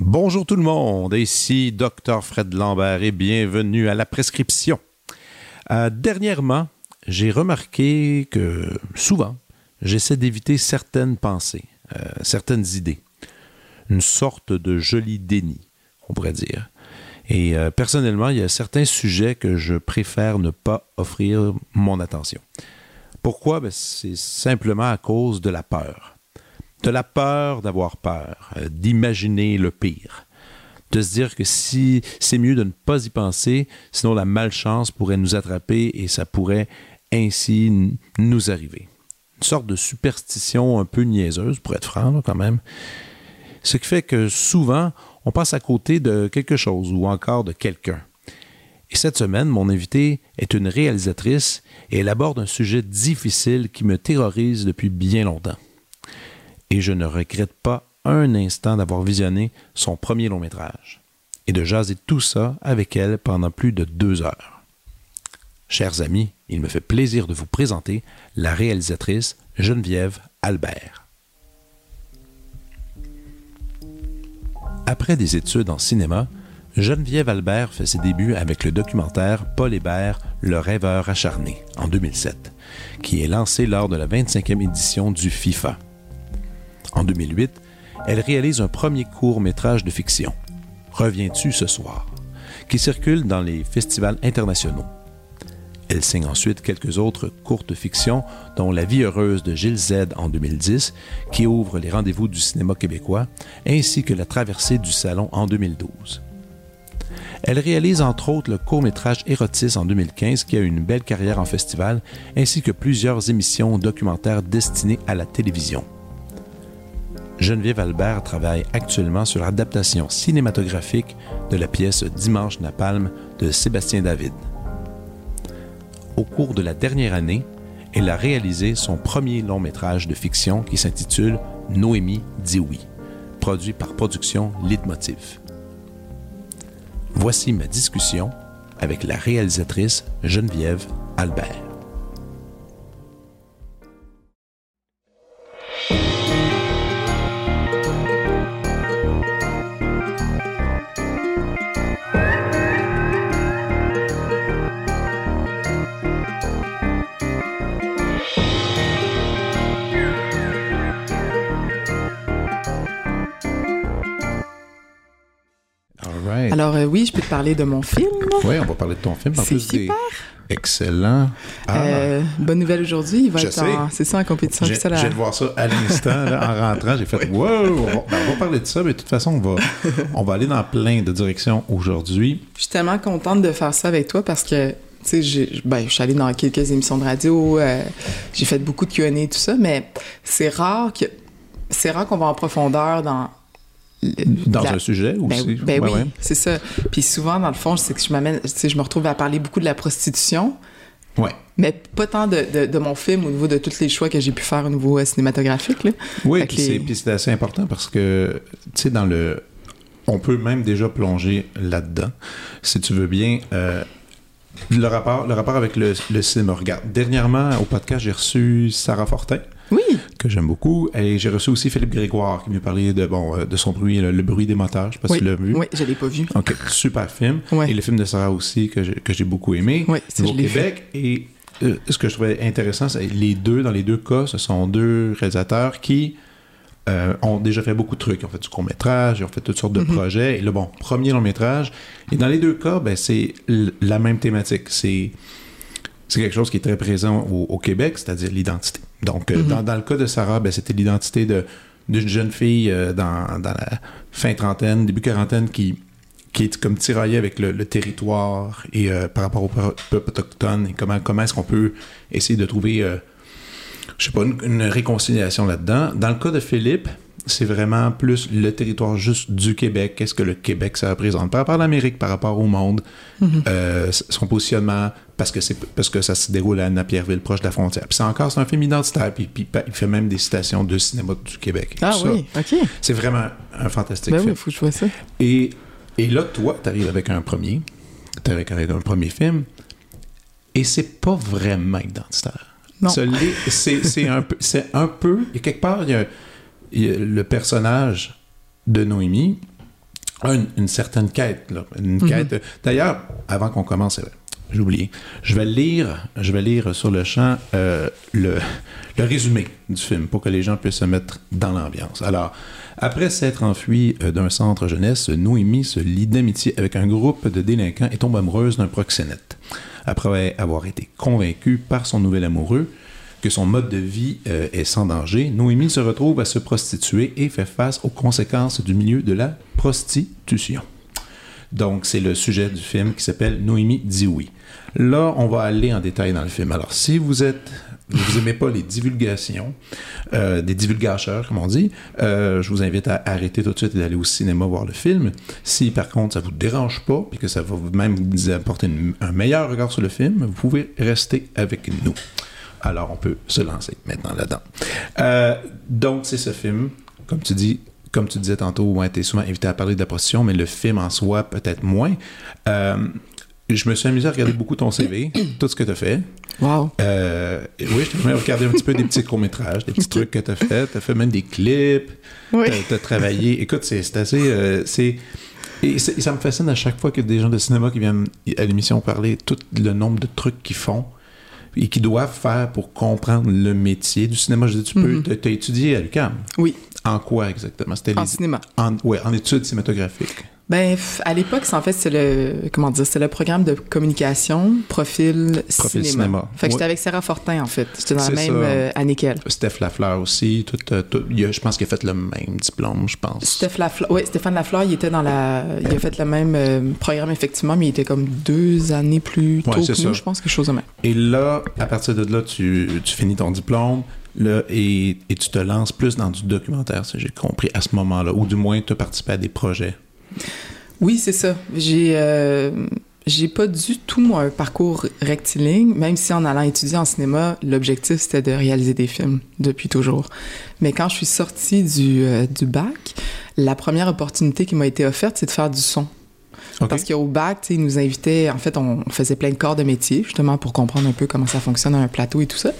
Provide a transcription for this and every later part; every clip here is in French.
Bonjour tout le monde, ici Dr Fred Lambert et bienvenue à la prescription. Euh, dernièrement, j'ai remarqué que souvent, j'essaie d'éviter certaines pensées, euh, certaines idées. Une sorte de joli déni, on pourrait dire. Et euh, personnellement, il y a certains sujets que je préfère ne pas offrir mon attention. Pourquoi? Ben, c'est simplement à cause de la peur de la peur d'avoir peur, euh, d'imaginer le pire, de se dire que si c'est mieux de ne pas y penser, sinon la malchance pourrait nous attraper et ça pourrait ainsi nous arriver. Une sorte de superstition un peu niaiseuse, pour être franc quand même. Ce qui fait que souvent, on passe à côté de quelque chose ou encore de quelqu'un. Et cette semaine, mon invité est une réalisatrice et elle aborde un sujet difficile qui me terrorise depuis bien longtemps et je ne regrette pas un instant d'avoir visionné son premier long métrage et de jaser tout ça avec elle pendant plus de deux heures. Chers amis, il me fait plaisir de vous présenter la réalisatrice Geneviève Albert. Après des études en cinéma, Geneviève Albert fait ses débuts avec le documentaire Paul Hébert, Le rêveur acharné, en 2007, qui est lancé lors de la 25e édition du FIFA. En 2008, elle réalise un premier court métrage de fiction, Reviens-tu ce soir, qui circule dans les festivals internationaux. Elle signe ensuite quelques autres courtes fictions, dont La vie heureuse de Gilles Z en 2010, qui ouvre les rendez-vous du cinéma québécois, ainsi que La traversée du salon en 2012. Elle réalise entre autres le court-métrage Érotis en 2015 qui a eu une belle carrière en festival, ainsi que plusieurs émissions documentaires destinées à la télévision. Geneviève Albert travaille actuellement sur l'adaptation cinématographique de la pièce Dimanche Napalm de Sébastien David. Au cours de la dernière année, elle a réalisé son premier long métrage de fiction qui s'intitule Noémie dit oui, produit par Production Leitmotiv. Voici ma discussion avec la réalisatrice Geneviève Albert. Oui, je peux te parler de mon film. Oui, on va parler de ton film. C'est super. Excellent. Ah. Euh, bonne nouvelle aujourd'hui, il va être en, c'est ça, en compétition. Je viens de voir ça à l'instant, en rentrant. J'ai fait wow! On va, ben, on va, parler de ça, mais de toute façon, on va, on va aller dans plein de directions aujourd'hui. Je suis tellement contente de faire ça avec toi parce que tu sais, ben, je suis allée dans quelques émissions de radio, euh, j'ai fait beaucoup de Q&A et tout ça, mais c'est rare que c'est rare qu'on va en profondeur dans dans un sujet ben aussi. Ben, oui, c'est ça. Puis souvent, dans le fond, c'est que je m'amène, je me retrouve à parler beaucoup de la prostitution. Ouais. Mais pas tant de, de, mon film au niveau de tous les choix que j'ai pu faire au niveau euh, cinématographique. Là. Oui, puis c'est assez important parce que, tu sais, dans le. On peut même déjà plonger là-dedans, si tu veux bien. Euh, le, rapport, le rapport avec le, le cinéma. Regarde, dernièrement, au podcast, j'ai reçu Sarah Fortin. Oui. Que j'aime beaucoup. Et j'ai reçu aussi Philippe Grégoire qui m'a parlé de, bon, euh, de son bruit, le, bruit des moteurs. Je sais pas si tu l'as vu. Oui, je l'ai pas vu. OK, super film. Et le film de Sarah aussi que j'ai beaucoup aimé. Oui, c'est au Québec. Et euh, ce que je trouvais intéressant, c'est les deux, dans les deux cas, ce sont deux réalisateurs qui euh, ont déjà fait beaucoup de trucs. Ils ont fait du court-métrage, ils ont fait toutes sortes de mm-hmm. projets. Et là, bon, premier long-métrage. Et dans les deux cas, ben, c'est la même thématique. C'est c'est quelque chose qui est très présent au, Québec, c'est-à-dire l'identité. Donc, euh, mhm. dans, le cas de Sarah, ben, c'était l'identité d'une jeune fille euh, dans, la fin trentaine, début quarantaine, qui, qui est comme tiraillée avec le, territoire et euh, par rapport au peuple autochtone et comment, comment est-ce qu'on peut essayer de trouver, je sais pas, une, réconciliation là-dedans. Dans le cas de Philippe, c'est vraiment plus le territoire juste du Québec. Qu'est-ce que le Québec ça représente par rapport à l'Amérique, par rapport au monde, euh, son positionnement, parce que c'est parce que ça se déroule à Napierville, proche de la frontière. Puis c'est encore c'est un film identitaire. Puis, puis il fait même des citations de cinéma du Québec. Ah Ça, oui, OK. C'est vraiment un fantastique Ben film. oui, faut que je vois ça. Et, et là, toi, tu arrives avec un premier. Tu avec, un premier film. Et c'est pas vraiment identitaire. Non. C'est un peu. C'est un peu. Et quelque part, il y a, il y a le personnage de Noémie a une, une certaine quête. Là, une quête. D'ailleurs, avant qu'on commence, vrai, j'ai oublié. Je vais lire, je vais lire sur le champ euh, le, le résumé du film pour que les gens puissent se mettre dans l'ambiance. Alors, après s'être enfui euh, d'un centre jeunesse, Noémie se lie d'amitié avec un groupe de délinquants et tombe amoureuse d'un proxénète. Après avoir été convaincue par son nouvel amoureux que son mode de vie euh, est sans danger, Noémie se retrouve à se prostituer et fait face aux conséquences du milieu de la prostitution. Donc, c'est le sujet du film qui s'appelle Noémie dit oui. Là, on va aller en détail dans le film. Alors, si vous êtes, vous aimez pas les divulgations, euh, des divulgateurs, comme on dit, euh, je vous invite à arrêter tout de suite et d'aller au cinéma voir le film. Si, par contre, ça vous dérange pas, puis que ça va même vous apporter une- un meilleur regard sur le film, vous pouvez rester avec nous. Alors, on peut se lancer maintenant là-dedans. Euh, donc, c'est ce film, comme tu dis, comme tu disais tantôt, ouais, tu es souvent invité à parler de la prostitution, mais le film en soi, peut-être moins. Euh, je me suis amusé à regarder beaucoup ton CV, tout ce que tu as fait. Wow. Euh, oui, je t'ai même regardé un petit peu des petits courts-métrages, des petits trucs que tu as fait. Tu as fait même des clips. Oui. Tu as, travaillé. Écoute, c'est assez. euh, c'est. Et, ça me fascine à chaque fois a des gens de cinéma qui viennent à l'émission parler tout le nombre de trucs qu'ils font et qu'ils doivent faire pour comprendre le métier du cinéma. Je dis, tu peux, tu as étudié à l'UQAM. Oui, En quoi exactement? C'était en les- cinéma. en, ouais, en études cinématographiques. Ben, à l'époque, c'est- en fait, c'est le, comment dire, c'est le programme de communication, profil, Profil cinéma. cinéma. Fait que j'étais avec Sarah Fortin, en fait. J'étais dans la même euh, année qu'elle. Steph Lafleur aussi. Tout, euh, tout- il a- je pense qu'il a fait le même diplôme, je pense. Steph Lafleur, ouais, Stéphane Lafleur, il était dans la, il a fait le même euh, programme effectivement, mais il était comme deux années plus tôt Ouais, c'est que nous, je pense, quelque chose de même. Et là, à partir de là, tu, tu finis ton diplôme là, et, et tu te lances plus dans du documentaire, si j'ai compris, à ce moment-là. Ou du moins, tu as participé à des projets. Oui, c'est ça. J'ai, euh, j'ai pas du tout moi, un parcours rectiligne, même si en allant étudier en cinéma, l'objectif c'était de réaliser des films depuis toujours. Mais quand je suis sortie du, euh, du bac, la première opportunité qui m'a été offerte, c'est de faire du son. Parce qu'au bac, ils nous invitaient, en fait, on on faisait plein de corps de métier, justement, pour comprendre un peu comment ça fonctionne à un plateau et tout ça.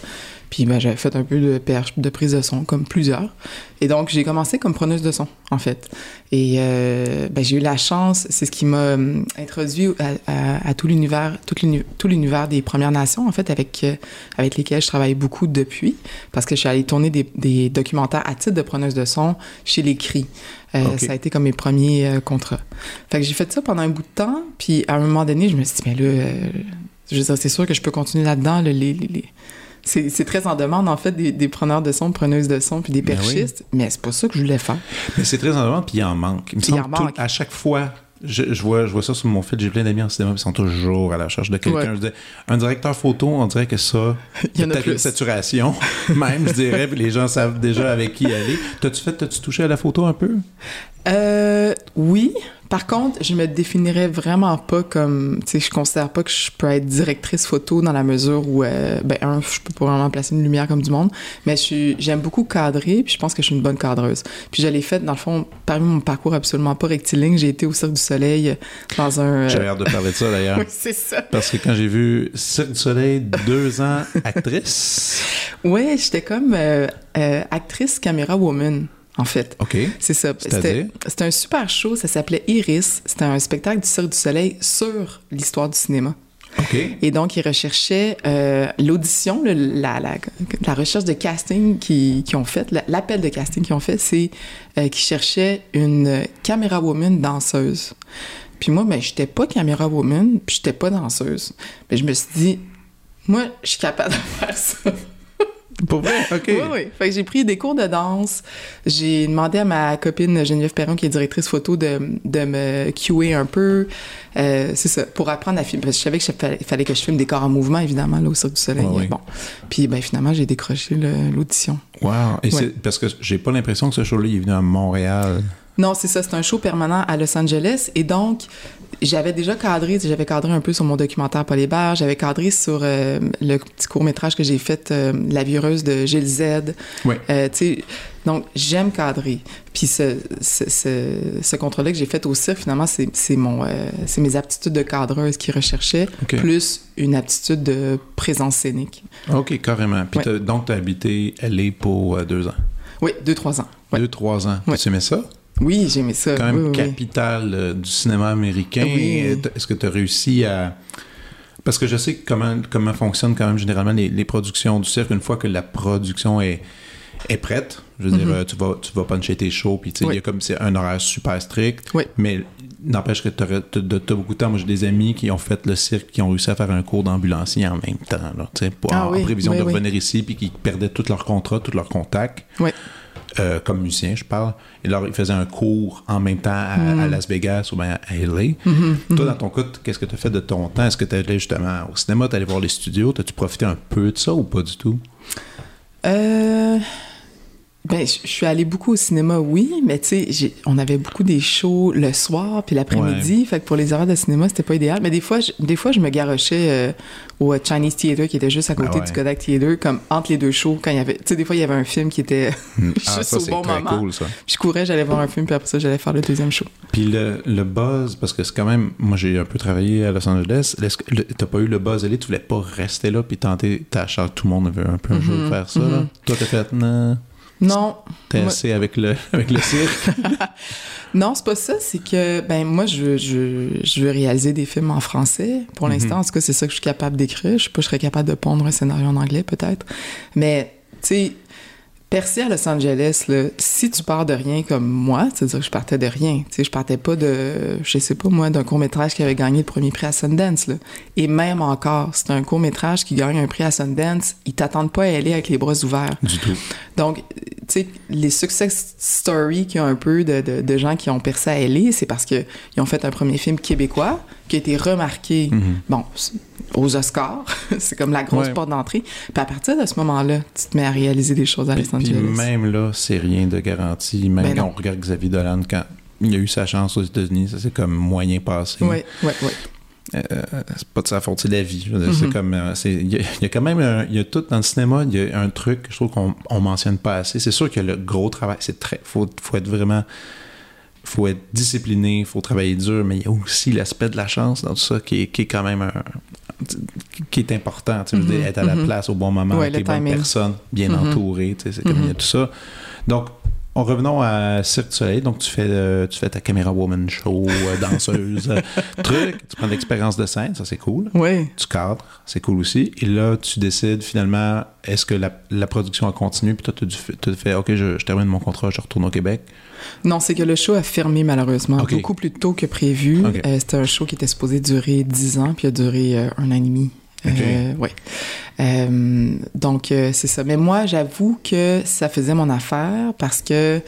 Puis ben, j'avais fait un peu de, PH de prise de son, comme plusieurs. Et donc, j'ai commencé comme preneuse de son, en fait. Et euh, ben, j'ai eu la chance, c'est ce qui m'a hum, introduit à, à- à tout l'univers, tout l'uni- tout l'univers des Premières Nations, en fait, avec, euh, avec lesquels je travaille beaucoup depuis, parce que je suis allée tourner des, des documentaires à titre de preneuse de son chez les CRI. Euh. Ça a été comme mes premiers contrats. Fait que j'ai fait ça pendant un bout de temps, puis à un moment donné, je me suis dit, mais là, je veux dire, c'est sûr que je peux continuer là-dedans, là, les, les- les- C'est, très en demande, en fait, des, des preneurs de son, preneuses de son, puis des Ben oui. perchistes, mais c'est pas ça que je voulais faire. Mais c'est très en demande, puis il en manque. Il me il en tout- manque. à chaque fois, je, je vois, je vois ça sur mon fil, j'ai plein d'amis en cinéma qui sont toujours à la recherche de quelqu'un. Ouais. Un directeur photo, on dirait que ça, Il y en a peut-être une plus. saturation, même, je dirais, puis les gens savent déjà avec qui aller. T'as-tu fait, t'as-tu touché à la photo un peu? Euh, oui. Par contre, je me définirais vraiment pas comme, tu sais, je considère pas que je peux être directrice photo dans la mesure où, euh, ben, un, je peux pas vraiment placer une lumière comme du monde, mais j'aime beaucoup cadrer, puis je pense que je suis une bonne cadreuse. Puis je l'ai fait, dans le fond, parmi mon parcours absolument pas rectiligne, j'ai été au Cirque du Soleil dans un... euh, J'avais hâte de parler de ça d'ailleurs. Oui, c'est ça. Parce que quand j'ai vu Cirque du Soleil, deux ans actrice. Ouais, j'étais comme euh, euh, actrice caméra woman, en fait. OK. C'est ça. C'était un super show, ça s'appelait Iris. C'était un spectacle du Cirque du Soleil sur l'histoire du cinéma. Et donc, ils recherchaient euh, l'audition, la, la, la recherche de casting qu'ils qui ont fait, la- l'appel de casting qu'ils ont fait, c'est euh, qu'ils cherchaient une caméra woman danseuse. Puis moi, ben, j'étais pas caméra woman, puis j'étais pas danseuse. Mais je me suis dit, moi, je suis capable de faire ça. Pour vrai? OK. Oui, oui. Fait que j'ai pris des cours de danse. J'ai demandé à ma copine Geneviève Perron, qui est directrice photo, de, de me cuer un peu. Euh, c'est ça, pour apprendre à filmer. Parce que je savais qu'il fallait, que je filme des corps en mouvement, évidemment, là, au Cirque du Soleil. Ouais, oui. Bon. Puis, ben, finalement, j'ai décroché l'audition. Wow. Et Ouais. c'est parce que j'ai pas l'impression que ce show-là est venu à Montréal. Non, c'est ça, c'est un show permanent à Los Angeles. Et donc, j'avais déjà cadré, j'avais cadré un peu sur mon documentaire Paul Hébert, j'avais cadré sur euh, le petit court-métrage que j'ai fait, euh, La vie heureuse de Gilles Z. Oui. Euh, donc, j'aime cadrer. Puis ce, ce, ce, ce contrôle-là que j'ai fait au cirque, finalement, c'est mon, c'est mes aptitudes de cadreuse qui recherchaient, plus une aptitude de présence scénique. OK, carrément. Puis Ouais. donc, tu as habité LA pour deux ans? Oui, deux, trois ans. Ouais. Deux, trois ans. Ouais. Tu aimais ça? Oui, j'ai aimé ça. Quand même oui, capitale euh, du cinéma américain. Est-ce que tu as réussi à... Parce que je sais comment, comment fonctionnent quand même généralement les, les productions du cirque. Une fois que la production est, est prête, je veux dire, euh, tu vas, tu vas puncher tes shows, puis tu sais, il y a comme c'est un horaire super strict. Oui. Mais n'empêche que tu as beaucoup de temps. Moi, j'ai des amis qui ont fait le cirque, qui ont réussi à faire un cours d'ambulancier en même temps, là, tu sais, pour- Ah en, oui, prévision oui, de oui. revenir ici, puis qui perdaient tous leurs contrats, tous leurs contacts Oui. Euh, comme musicien, je parle. Et alors, il faisait un cours en même temps à, Mm. à Las Vegas ou bien à LA. Mm-hmm, Toi, dans ton cas, qu'est-ce que tu as fait de ton temps? Est-ce que tu allais justement au cinéma, tu allé voir les studios? T'as-tu profité un peu de ça ou pas du tout? Euh, ben, je je suis allée beaucoup au cinéma, oui, mais tu sais, on avait beaucoup des shows le soir puis l'après-midi, fait que pour les horaires de cinéma, c'était pas idéal. Mais des fois, je, des fois, je me garochais euh, au Chinese Theater qui était juste à côté Ah ouais. du Kodak Theater, comme entre les deux shows, quand il y avait, tu sais, des fois, il y avait un film qui était juste Ah, ça, au bon très moment. cool, ça. Puis je courais, j'allais voir un film, puis après ça, j'allais faire le deuxième show. Puis le, le buzz, parce que c'est quand même... Moi, j'ai un peu travaillé à Los Angeles. T'as pas eu le buzz allé? Tu voulais pas rester là puis tenter ta chance? Tout le monde veut un peu un jour faire ça, là? Toi, t'as fait... Non, Non. t'es Moi- assez avec le, avec le cirque. Non, c'est pas ça. C'est que, ben, moi, je veux, je, je veux réaliser des films en français. Pour l'instant, en tout cas, c'est ça que je suis capable d'écrire. Je sais pas, je serais capable de pondre un scénario en anglais, peut-être. Mais, tu sais, percer à Los Angeles, là, si tu pars de rien comme moi, c'est-à-dire que je partais de rien. Tu sais, je partais pas de, je sais pas moi, d'un court-métrage qui avait gagné le premier prix à Sundance, là. Et même encore, c'est un court-métrage qui gagne un prix à Sundance, ils t'attendent pas à aller avec les bras ouverts. du tout. Donc, tu sais, les success stories qu'il y a un peu de, de, de gens qui ont percé à LA, c'est parce qu'ils ont fait un premier film québécois qui a été remarqué, bon, c- aux Oscars. c'est comme la grosse Ouais. porte d'entrée. Puis à partir de ce moment-là, tu te mets à réaliser des choses à Los puis Angeles. même là, c'est rien de garanti. Même Ben quand non. on regarde Xavier Dolan, quand il a eu sa chance aux États-Unis, ça c'est comme moyen passé. Oui, oui, oui. Euh, c'est pas de sa faute, c'est la vie. C'est comme, euh, il y, y a quand même, un- il y a tout dans le cinéma, il y a un truc, je trouve qu'on on mentionne pas assez. C'est sûr que le gros travail, c'est très, faut, faut être vraiment, faut être discipliné, faut travailler dur, mais il y a aussi l'aspect de la chance dans tout ça qui est, qui est quand même un, qui est important. Tu veux dire, être à la place au bon moment, Ouais, avec le les bonnes personnes, bien entourées, tu sais, c'est comme il y a tout ça. Donc, en revenons à Cirque du Soleil, donc tu fais, euh, tu fais ta caméra woman show, euh, danseuse, euh, truc, tu prends l'expérience de scène, ça c'est cool. Oui. Tu cadres, c'est cool aussi. Et là, tu décides finalement, est-ce que la, la production a continué, puis toi, tu te fais, OK, je, je termine mon contrat, je retourne au Québec? Non, c'est que le show a fermé malheureusement beaucoup plus tôt que prévu. Euh, C'était un show qui était supposé durer 10 ans, puis il a duré un an et demi. Euh, ouais. Euh, donc, euh, c'est ça. Mais moi, j'avoue que ça faisait mon affaire parce que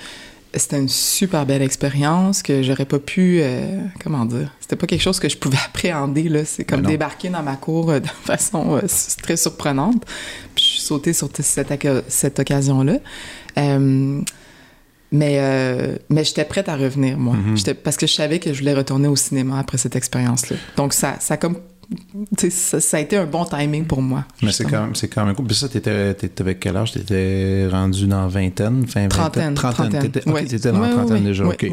c'était une super belle expérience que j'aurais pas pu. euh, comment dire? C'était pas quelque chose que je pouvais appréhender. là. C'est comme débarquer dans ma cour euh, de façon euh, très surprenante. Puis je suis sautée sur cette, occasion-là. Euh, mais, mais j'étais prête à revenir, moi. Mhm. J'étais- Parce que je savais que je voulais retourner au cinéma après cette expérience-là. Donc, ça, ça a comme. Ça, ça a été un bon timing pour moi. Mais c'est quand même, c'est quand même cool. Puis ça, t'étais, t'étais avec quel âge? T'étais rendu dans vingtaine, fin Trentaine. vingtaine? Trentaine. T'étais, ok, Ouais. t'étais dans Ouais, trentaine ouais, déjà, OK.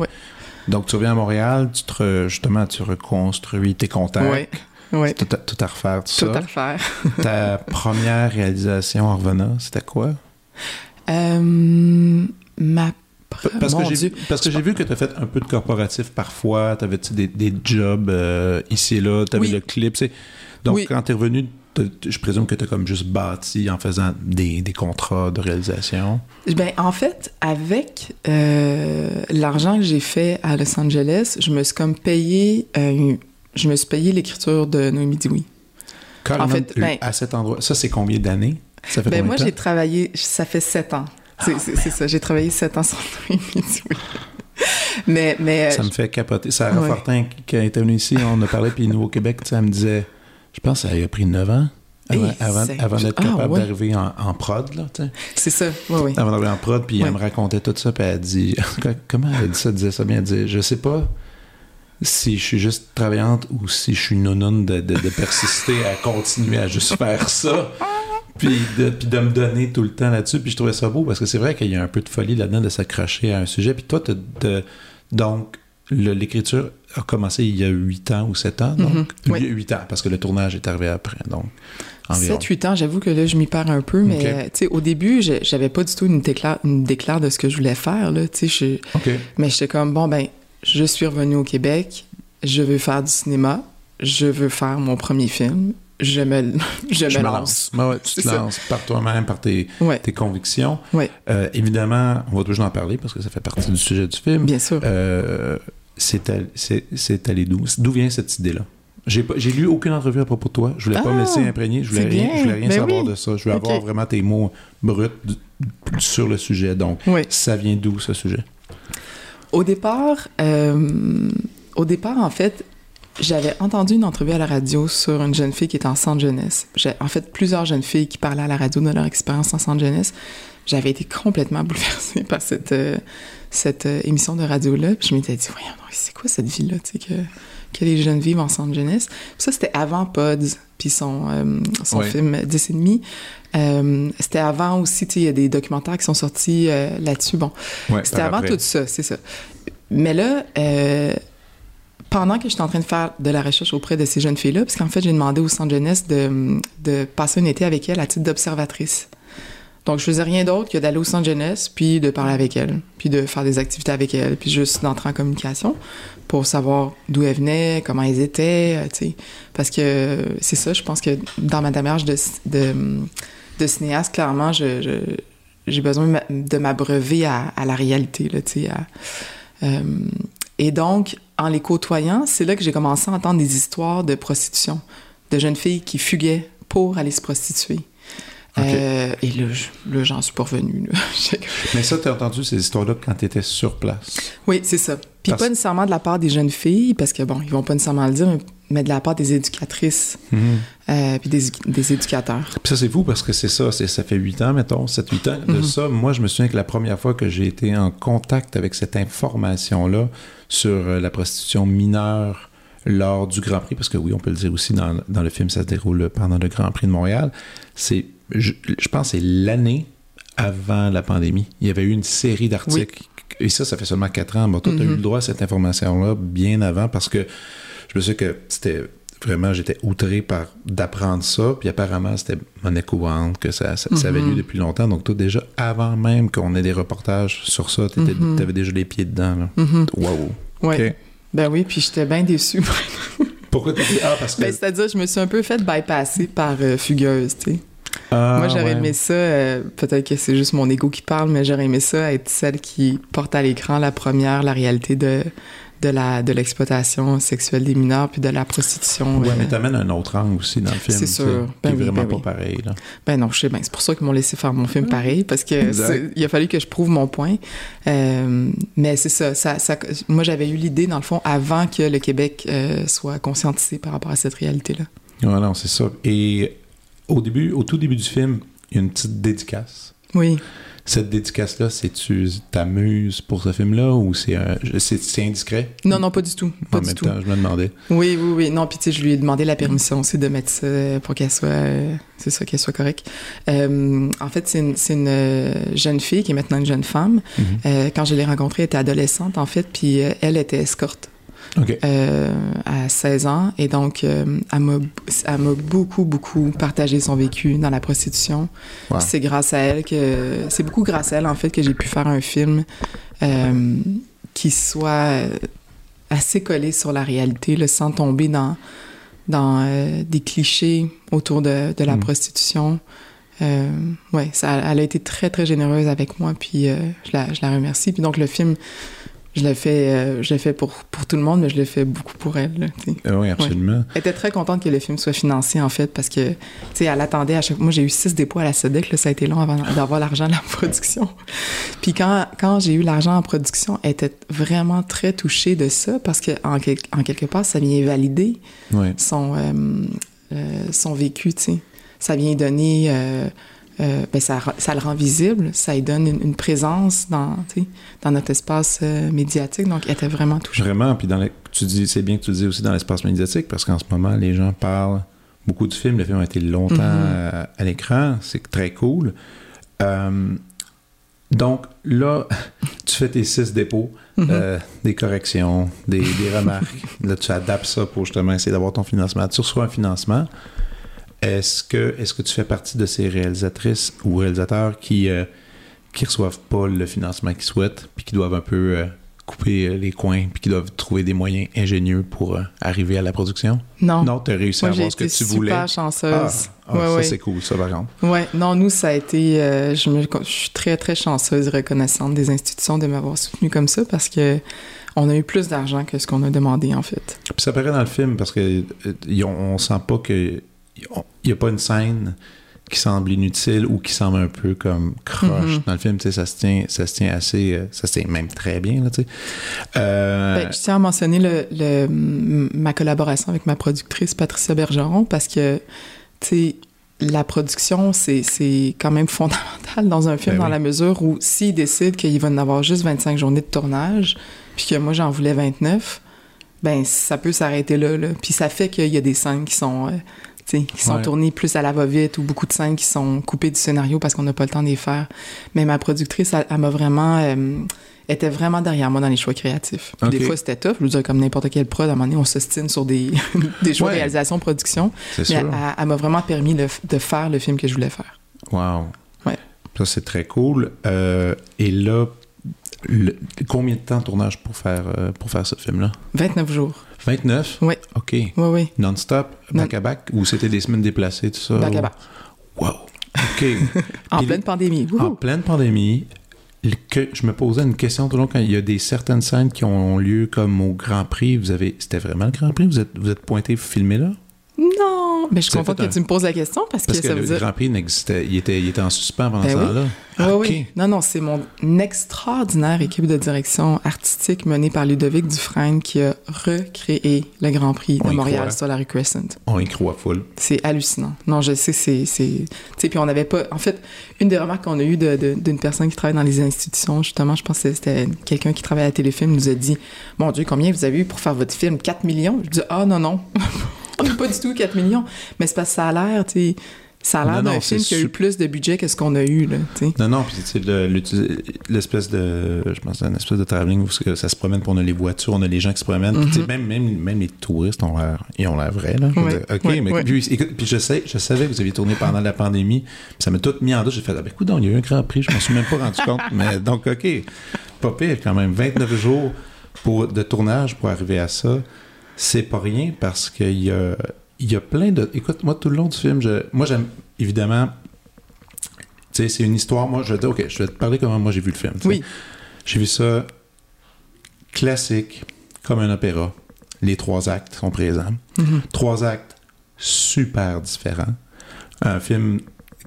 Donc, tu reviens à Montréal, tu te, justement, tu reconstruis tes contacts. Ouais. Tout, à, tout à refaire, tout, Tout ça. à refaire. Ta première réalisation en revenant, c'était quoi? Euh, ma. Parce Mon que, j'ai, vu que tu as fait un peu de corporatif parfois, tu avais des, des jobs euh, ici et là, tu avais Oui. le clip. Donc, Oui. quand tu es revenu, je présume que tu as comme juste bâti en faisant des, des contrats de réalisation. Ben, en fait, avec euh, l'argent que j'ai fait à Los Angeles, je me suis comme payé. euh, une- je me suis payé l'écriture de Noémie Dioui. En fait, ben- à cet endroit. Ça, c'est combien d'années? Ça fait Ben moi, j'ai travaillé, ça fait sept ans. C'est ça, j'ai travaillé sept ans oui. Mais, mais Ça euh, me fait capoter. Sarah Ouais. Fortin, qui- était venue ici, on a parlé, puis nous, au Québec, elle me disait, je pense que ça a pris 9 ans avant, d'être Ah, capable ouais. d'arriver en, en prod, là, c'est ça, oui, oui. Avant d'arriver en prod, puis Ouais. elle me racontait tout ça, puis elle dit, comment elle dit ça, elle disait ça bien, elle disait, je sais pas si je suis juste travaillante ou si je suis nounoune de, de, de persister à continuer à juste faire ça. Puis de, puis de me donner tout le temps là-dessus. Puis je trouvais ça beau parce que c'est vrai qu'il y a un peu de folie là-dedans de s'accrocher à un sujet. Puis toi, t'as- donc, l'écriture a commencé il y a 8 ans ou 7 ans. Donc, Mhm, oui. 8 ans, parce que le tournage est arrivé après. Donc, environ. 7-8 ans, j'avoue que là, je m'y perds un peu, mais Ok. tu sais, au début, je- j'avais pas du tout une déclare, une déclare de ce que je voulais faire, là, tu sais, mais j'étais comme, bon, ben, je suis revenue au Québec, je veux faire du cinéma, je veux faire mon premier film, je me, je Je me me lance. Ouais, tu te ça. lances par toi-même, par tes, Ouais, tes convictions. ouais, Euh, évidemment, on va toujours en parler parce que ça fait partie du sujet du film. bien sûr. Euh, c'est all- c'est- c'est allé d'où? D'où vient cette idée-là? J'ai lu aucune entrevue à propos de toi. Je voulais pas me Ah, laisser imprégner. Je voulais rien, je voulais rien Ben savoir oui. de ça. Je voulais avoir vraiment tes mots bruts sur le sujet. Donc, Oui. ça vient d'où ce sujet? Au départ, euh, au départ, en fait, j'avais entendu une entrevue à la radio sur une jeune fille qui était en centre jeunesse. J'ai en fait plusieurs jeunes filles qui parlaient à la radio de leur expérience en centre jeunesse. J'avais été complètement bouleversée par cette, euh, cette euh, émission de radio-là. Puis je m'étais dit, voyons, c'est quoi cette vie-là, tu sais, que, que les jeunes vivent en centre jeunesse? Puis ça, c'était avant Pods, puis son, euh, son Ouais. film 10 et demi. C'était avant aussi, tu sais, il y a des documentaires qui sont sortis là-dessus. Bon, Ouais, c'était avant après. tout ça, c'est ça. Mais là, euh, pendant que j'étais en train de faire de la recherche auprès de ces jeunes filles-là, parce qu'en fait, j'ai demandé au centre jeunesse de, de passer un été avec elles à titre d'observatrice. Donc, je faisais rien d'autre que d'aller au centre jeunesse, puis de parler avec elles, puis de faire des activités avec elles, puis juste d'entrer en communication pour savoir d'où elles venaient, comment elles étaient, euh, tu sais. Parce que c'est ça, je pense que dans ma démarche de, de, cinéaste, clairement, je, j'ai besoin de m'a- de m'abreuver à, la réalité, tu sais. euh, et donc, en les côtoyant, c'est là que j'ai commencé à entendre des histoires de prostitution, de jeunes filles qui fuguaient pour aller se prostituer. Euh, et là, là, j'en suis pas comme- Mais ça, tu as entendu ces histoires-là quand tu étais sur place? oui, c'est ça. Puis Parce- pas nécessairement de la part des jeunes filles, parce que bon, ils vont pas nécessairement le dire, mais, mais de la part des éducatrices, euh, puis des, des éducateurs. Puis ça, c'est fou parce que c'est ça, ça fait 8 ans, mettons, 7-8 ans de Mhm. ça. Moi, je me souviens que la première fois que j'ai été en contact avec cette information-là sur euh, la prostitution mineure lors du Grand Prix, parce que oui, on peut le dire aussi dans, dans le film, ça se déroule pendant le Grand Prix de Montréal, c'est, je, je pense que c'est l'année avant la pandémie. Il y avait eu une série d'articles, et ça, ça fait seulement 4 ans. Bon, toi, tu as eu le droit à cette information-là bien avant, parce que je me souviens que c'était vraiment, j'étais outré par d'apprendre ça, puis apparemment, c'était monnaie courante, que ça, ça, ça avait Mhm. lieu depuis longtemps. Donc, toi, déjà, avant même qu'on ait des reportages sur ça, tu Mhm. avais déjà les pieds dedans. Là. Mhm. Wow. Ouais. Ben oui, puis j'étais bien déçue. Pourquoi tu dis Ah, parce que. ben, c'est-à-dire, je me suis un peu fait bypasser par euh, Fugueuse, tu sais. Ah, Moi, j'aurais ouais. aimé ça, euh, peut-être que c'est juste mon ego qui parle, mais j'aurais aimé ça être celle qui porte à l'écran la première, la réalité de, de la de l'exploitation sexuelle des mineurs puis de la prostitution. Ouais, euh. mais t'amènes un autre angle aussi dans le film. C'est sûr. Qui Ben est oui, vraiment ben pas oui. pareil. Là. Ben non, je sais bien. C'est pour ça qu'ils m'ont laissé faire mon film pareil, parce que il a fallu que je prouve mon point. Euh, mais c'est ça, ça, ça- Moi, j'avais eu l'idée, dans le fond, avant que le Québec euh, soit conscientisé par rapport à cette réalité-là. Ouais, non, c'est ça. Et au début, au tout début du film, il y a une petite dédicace. Oui. Cette dédicace-là, c'est tu t'amuses pour ce film-là ou c'est indiscret? Non, non, pas du tout. Pas en du même tout. temps, je me demandais. Oui, oui, oui. Non, puis tu sais, je lui ai demandé la permission aussi de mettre ça pour qu'elle soit, euh, c'est ça, qu'elle soit correcte. Euh, en fait, c'est une, euh, jeune fille qui est maintenant une jeune femme. Mhm. Euh, quand je l'ai rencontrée, elle était adolescente, en fait, puis elle était escorte Euh, à 16 ans. Et donc, euh, elle m'a beaucoup, beaucoup partagé son vécu dans la prostitution. Wow. C'est grâce à elle que... C'est beaucoup grâce à elle, en fait, que j'ai pu faire un film euh, qui soit assez collé sur la réalité, là, sans tomber dans, dans des clichés autour de, de la Mm. prostitution. Euh, ouais, ça, elle a été très, très généreuse avec moi, puis euh, je, la, je la remercie. Puis donc, le film, je l'ai fait, euh, je l'ai fait pour, pour tout le monde, mais je l'ai fait beaucoup pour elle. Là. Ah oui, absolument. Elle était très contente que le film soit financé, en fait, parce que, tu sais, elle attendait à chaque Moi, j'ai eu six dépôts à la SEDEC, là, ça a été long avant d'avoir l'argent de la production. Puis quand, quand j'ai eu l'argent en production, elle était vraiment très touchée de ça, parce que, en, quel- en quelque part, ça vient valider Ouais. son, euh, euh, son vécu, tu sais. Ça vient donner... euh, ben ça, ça le rend visible, ça lui donne une, une présence dans, dans notre espace euh, médiatique. Donc, elle était vraiment touchée. Vraiment, puis dans les- tu dis, c'est bien que tu dis aussi dans l'espace médiatique, parce qu'en ce moment, les gens parlent beaucoup du film. Le film a été longtemps Mhm. à, à l'écran, c'est très cool. Euh, donc là, tu fais tes six dépôts, Mhm. des corrections, des, des remarques. là, tu adaptes ça pour justement essayer d'avoir ton financement. Tu reçois un financement. Est-ce que, est que tu fais partie de ces réalisatrices ou réalisateurs qui euh, qui reçoivent pas le financement qu'ils souhaitent, puis qui doivent un peu euh, couper euh, les coins, puis qui doivent trouver des moyens ingénieux pour euh, arriver à la production? Non. Non, tu as réussi Moi, à avoir ce que tu super voulais. Ah, chanceuse. ah, ouais, ça, ouais. c'est cool, ça, par contre. Ouais, non, nous, ça a été. je, me- je suis très, très chanceuse et reconnaissante des institutions de m'avoir soutenue comme ça parce que on a eu plus d'argent que ce qu'on a demandé, en fait. Puis ça paraît dans le film, parce que euh, on sent pas que... Il n'y a pas une scène qui semble inutile ou qui semble un peu comme croche. Mhm. Dans le film, ça se tient, ça se tient assez... euh, Ça se tient même très bien, là, tu sais. Euh, Ben, je tiens à mentionner le, le- ma collaboration avec ma productrice Patricia Bergeron parce que, tu sais, la production, c'est quand même fondamental dans un film, Ben dans oui. la mesure où s'il décide qu'il va en avoir juste 25 journées de tournage, puis que moi j'en voulais 29, ben ça peut s'arrêter là, là. Puis ça fait qu'il y a des scènes qui sont, euh, qui sont Ouais. tournées plus à la va-vite ou beaucoup de scènes qui sont coupées du scénario parce qu'on n'a pas le temps de les faire. Mais ma productrice, elle, elle m'a vraiment... euh, était vraiment derrière moi dans les choix créatifs. Des fois, c'était tough. Je veux dire, comme n'importe quel prod, à un moment donné, on s'ostine sur des, des choix Ouais. réalisation, production. c'est Mais sûr. elle, elle m'a vraiment permis de, de faire le film que je voulais faire. Wow. Ouais. Ça, c'est très cool. Euh, et là, le- combien de temps de tournage pour faire, euh, pour faire ce film-là? 29 jours. 29? Oui. OK. Oui, oui. Non-stop, Non. back-à-back? Ou c'était des semaines déplacées, tout ça? Back à back. Wow. OK. En Puis pleine pandémie. en pleine pandémie, que je me posais une question tout le long quand il y a des certaines scènes qui ont lieu comme au Grand Prix. Vous avez, c'était vraiment le Grand Prix? Vous êtes, vous êtes pointé filmé là? Non! Mais je fait que un- tu me poses la question parce, Parce que, que ça veut le dire... Grand Prix n'existait, il était, il était en suspens pendant Ben ce oui. temps-là. Oui, Ah, oui. OK. Non, non, c'est mon extraordinaire équipe de direction artistique menée par Ludovic Dufresne qui a recréé le Grand Prix On de y Montréal croit. sur la rue Crescent. On y croit full. C'est hallucinant. Non, je sais, c'est... c'est- Tu sais, puis on n'avait pas... En fait, une des remarques qu'on a eues de- de- d'une personne qui travaille dans les institutions, justement, je pense que c'était quelqu'un qui travaille à Téléfilm, nous a dit « Mon Dieu, combien vous avez eu pour faire votre film? 4 millions? » Je dis « Ah, non, non. pas du tout 4 millions. » Mais c'est parce que ça a l'air, tu sais... Ça a l'air d'un film qui a eu plus de budget que ce qu'on a eu, là, tu sais. Non, non, puis l'espèce de. Je pense une espèce de travelling où ça se promène, puis on a les voitures, on a les gens qui se promènent. Sais, même, même, même les touristes ont l'air, ils ont l'air vrais, là. Ouais, dire, OK, ouais, mais ouais. Puis, écoute, puis je, sais, je savais que vous aviez tourné pendant la pandémie, puis ça m'a tout mis en doute. J'ai fait, ah ben, écoute, il y a eu un grand prix, je m'en suis même pas rendu compte. Mais donc, OK, pas pire quand même. 29 jours pour, de tournage pour arriver à ça, c'est pas rien parce qu'il y a, y a plein de. Écoute, moi, tout le long du film, je, moi, j'aime évidemment. Tu sais, c'est une histoire. Moi, je vais te dire, OK, je vais te parler comment moi j'ai vu le film. Oui. J'ai vu ça classique, comme un opéra. Les trois actes sont présents. Mhm. Trois actes super différents. Un film.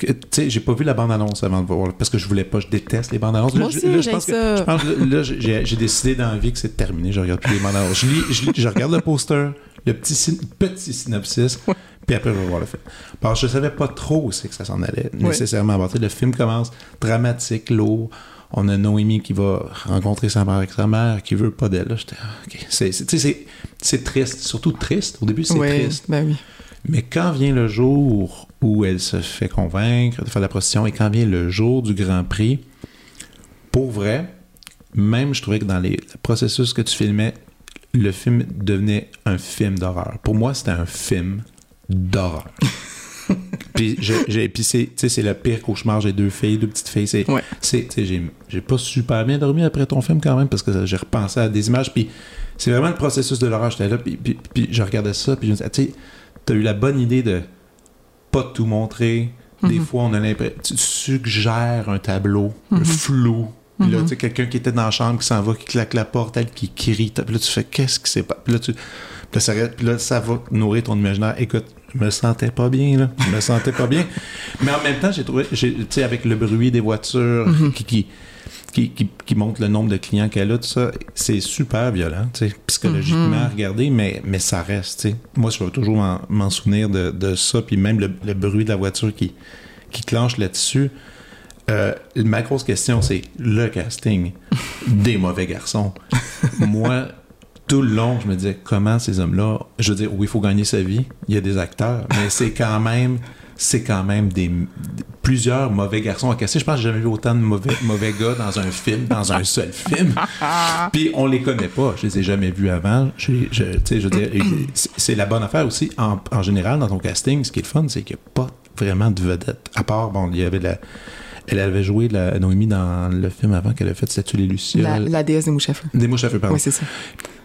Tu sais, j'ai pas vu la bande-annonce avant de voir, parce que je voulais pas, je déteste les bandes-annonces. Moi Là, aussi, je- là, je j'aime pense que- je pense là, j'ai décidé dans la vie que c'est terminé, je regarde plus les bandes-annonces. Je, lis, je, lis- je regarde le poster, le petit, syn- petit synopsis, puis après je vais voir le film. Parce que je savais pas trop où c'est que ça s'en allait, nécessairement. Le film commence dramatique, lourd. On a Noémie qui va rencontrer sa mère avec sa mère, qui veut pas d'elle. J'étais, ah, ok. C'est- triste, surtout triste. Au début, c'est Oui, triste. ben oui. Mais quand vient le jour où elle se fait convaincre de faire de la prostitution et quand vient le jour du Grand Prix, pour vrai, même je trouvais que dans les le processus que tu filmais, le film devenait un film d'horreur. Pour moi, c'était un film d'horreur. puis c'est, tu sais, c'est le pire cauchemar. J'ai deux filles, deux petites filles. C'est, Ouais. j'ai, pas super bien dormi après ton film quand même parce que j'ai repensé à des images. Puis c'est vraiment le processus de l'horreur. J'étais là, puis, puis, puis je regardais ça, puis je me disais, tu sais, t'as eu la bonne idée de pas tout montrer. Des Mhm. fois, on a l'impression. Tu suggères un tableau Mhm. flou Puis là, tu sais, quelqu'un qui était dans la chambre, qui s'en va, qui claque la porte, elle qui crie. Puis là, tu fais qu'est-ce qui s'est pas. Puis là, tu. Puis là, ça, puis là, ça va nourrir ton imaginaire. Écoute, je me sentais pas bien, là. Je me sentais pas bien. Mais en même temps, j'ai trouvé, tu sais, avec le bruit des voitures qui, qui, qui, qui, qui, montre le nombre de clients qu'elle a, tout ça, c'est super violent, psychologiquement à regarder, mais, mais ça reste. Moi, je vais toujours m'en souvenir de, de, ça, puis même le, le, bruit de la voiture qui, qui clenche là-dessus. Euh, ma grosse question, c'est le casting des mauvais garçons. Moi, tout le long, je me disais comment ces hommes-là. Je veux dire, oui, il faut gagner sa vie. Il y a des acteurs, mais c'est quand même, c'est quand même des plusieurs mauvais garçons à casser. Je pense que j'ai jamais vu autant de mauvais, mauvais gars dans un film, dans un seul film. Puis on les connaît pas. Je les ai jamais vus avant. Je, je, je veux dire, c'est la bonne affaire aussi. En, en, général, dans ton casting, ce qui est le fun, c'est qu'il n'y a pas vraiment de vedette. À part, bon, il y avait la elle avait joué la Noémie dans le film avant qu'elle a fait Statue les Lucioles. La, la, déesse des mouches à feu. Des mouches à feu, pardon. Oui, c'est ça.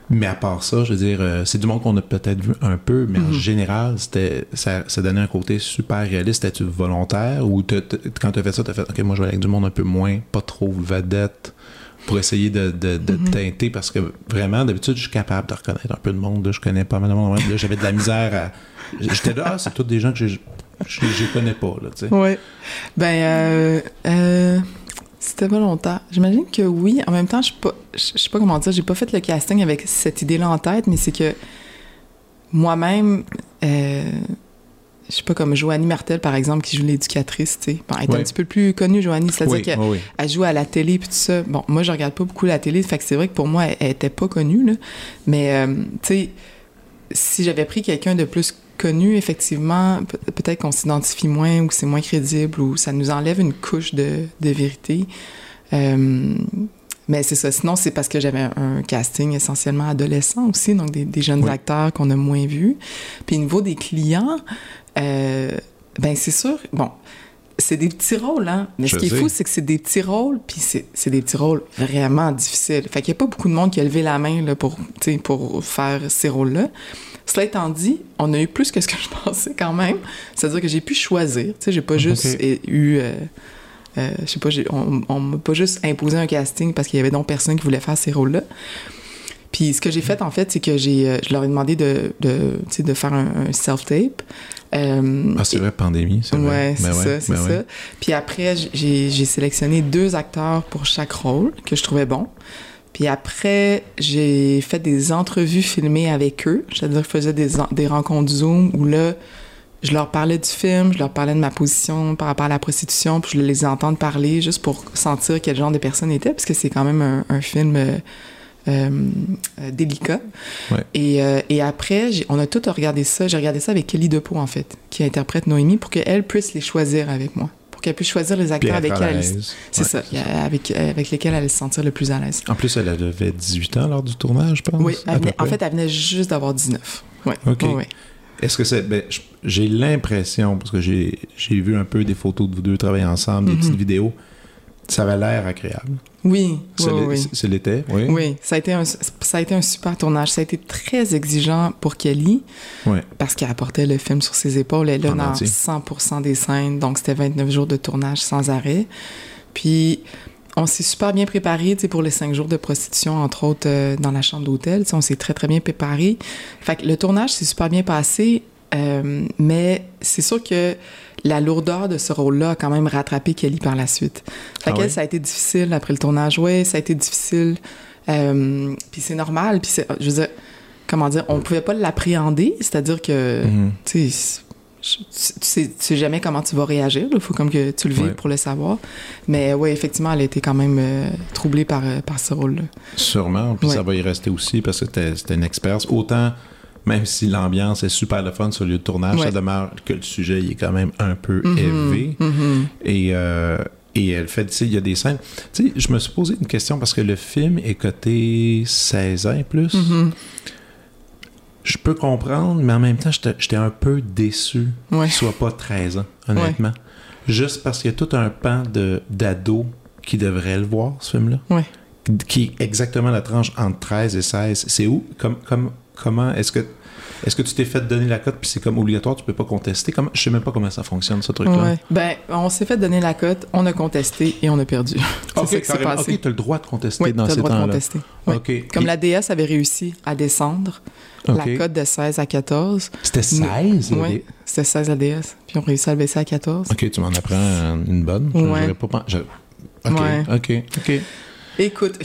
Mais à part ça, je veux dire, euh, c'est du monde qu'on a peut-être vu un peu, mais mm -hmm. en général, c'était ça, ça, donnait un côté super réaliste. C'était-tu volontaire ou t as, t as, quand tu as fait ça, tu as fait OK, moi je vais avec du monde un peu moins, pas trop vedette pour essayer de, de, de mm -hmm. teinter parce que vraiment, d'habitude, je suis capable de reconnaître un peu de monde. Là, je connais pas mal de monde. J'avais de la misère à. J'étais là, ah, c'est tous des gens que je je connais pas, là, tu sais. Oui. Ben, euh, euh, c'était volontaire. J'imagine que oui. En même temps, je sais sais pas comment dire, j'ai pas fait le casting avec cette idée-là en tête, mais c'est que moi-même, euh, je sais pas, comme Joanie Martel, par exemple, qui joue l'éducatrice, tu sais. Bon, elle est oui. un petit peu plus connue, Joanie, c'est-à-dire oui, qu'elle oui. elle joue à la télé et tout ça. Bon, moi, je regarde pas beaucoup la télé, fait que c'est vrai que pour moi, elle, elle était pas connue, là. Mais, euh, tu sais, si j'avais pris quelqu'un de plus connu, effectivement, peut-être qu'on s'identifie moins ou c'est moins crédible ou ça nous enlève une couche de, de vérité. Euh, mais c'est ça. Sinon, c'est parce que j'avais un casting essentiellement adolescent aussi, donc des, des jeunes oui. acteurs qu'on a moins vus. Puis au niveau des clients, euh, ben c'est sûr, bon, c'est des petits rôles, hein. Mais Je ce qui sais. est fou, c'est que c'est des petits rôles, puis c'est des petits rôles vraiment difficiles. Fait qu'il n'y a pas beaucoup de monde qui a levé la main là, pour, pour faire ces rôles-là. Cela étant dit, on a eu plus que ce que je pensais quand même. C'est-à-dire que j'ai pu choisir. Tu sais, j'ai pas juste Okay. eu. Euh, euh, je sais pas, on, on m'a pas juste imposé un casting parce qu'il y avait donc personne qui voulait faire ces rôles-là. Puis ce que j'ai fait, en fait, c'est que j'ai, euh, je leur ai demandé de, de, faire un, un self-tape. Euh, Ah, c'est vrai, pandémie, c'est vrai. Ouais, c'est Ben ça, c'est ben ça. Puis après, j'ai j'ai sélectionné deux acteurs pour chaque rôle que je trouvais bon. Puis après, j'ai fait des entrevues filmées avec eux. C'est-à-dire que je faisais des, des rencontres Zoom où là, je leur parlais du film, je leur parlais de ma position par rapport à la prostitution, puis je les entendre parler juste pour sentir quel genre de personne était, parce que c'est quand même un, un film euh, euh, euh, délicat. Ouais. Et, et après, on a tout regardé ça. J'ai regardé ça avec Kelly Depeau, en fait, qui interprète Noémie, pour qu'elle puisse les choisir avec moi. Qu'elle puisse choisir les acteurs avec qui elle... C'est Ouais, ça, avec, avec lesquels elle allait se sentir le plus à l'aise. En plus, elle avait 18 ans lors du tournage, je pense. Oui, venait- en fait, elle venait juste d'avoir 19. Ouais. OK. Ouais. Est-ce que c'est. Ben, j'ai l'impression, parce que j'ai vu un peu des photos de vous deux travailler ensemble, des Mhm. petites vidéos, ça avait l'air agréable. Oui, C'est oui, oui. c'est- c'est l'été, oui. Oui, ça a, été un, ça a été un super tournage. Ça a été très exigeant pour Kelly parce qu'elle apportait le film sur ses épaules. Elle est dans entier. 100% des scènes, donc c'était 29 jours de tournage sans arrêt. Puis on s'est super bien préparé pour les cinq jours de prostitution, entre autres euh, dans la chambre d'hôtel. On s'est très, très bien préparé. Fait que le tournage s'est super bien passé, euh, mais c'est sûr que la lourdeur de ce rôle-là a quand même rattrapé Kelly par la suite. Fait Ah oui? ça a été difficile après le tournage. Oui, ça a été difficile. Euh, puis c'est normal. Puis c'est, je veux dire, comment dire, on pouvait pas l'appréhender. C'est-à-dire que, Mhm. tu sais, tu sais, tu sais jamais comment tu vas réagir. Il faut comme que tu le vives Ouais. pour le savoir. Mais oui, effectivement, elle a été quand même euh, troublée par, euh, par ce rôle-là. Sûrement. Puis Ouais. ça va y rester aussi parce que c'était une expérience. Autant, même si l'ambiance est super le fun sur le lieu de tournage, Ouais. ça demeure que le sujet il est quand même un peu Mhm, élevé. mhm. Et, euh, et elle fait, tu sais, il y a des scènes. Tu sais, je me suis posé une question parce que le film est coté 16 ans et plus. Mhm. Je peux comprendre, mais en même temps, j'étais un peu déçu Ouais. qu'il soit pas 13 ans, honnêtement. Juste parce qu'il y a tout un pan de- d'ados qui devraient le voir, ce film-là. Ouais. Qui est exactement la tranche entre 13 et 16. C'est où? Comme, comme, comment est-ce que. Est-ce que tu t'es fait donner la cote puis c'est comme obligatoire, tu peux pas contester? Comment, je sais même pas comment ça fonctionne, ce truc-là. Ouais. Ben, on s'est fait donner la cote, on a contesté et on a perdu. C'est ça qui s'est passé. OK, tu as le droit de contester Oui, dans t'as ces le droit de temps-là. contester. Oui. Comme Et- la DS avait réussi à descendre la cote de 16 à 14. C'était 16? là, Oui, c'était 16 la DS. Puis on réussit à le baisser à 14. OK, tu m'en apprends une bonne. Je- Ouais. pas je- OK, Ouais. OK, OK. Écoute,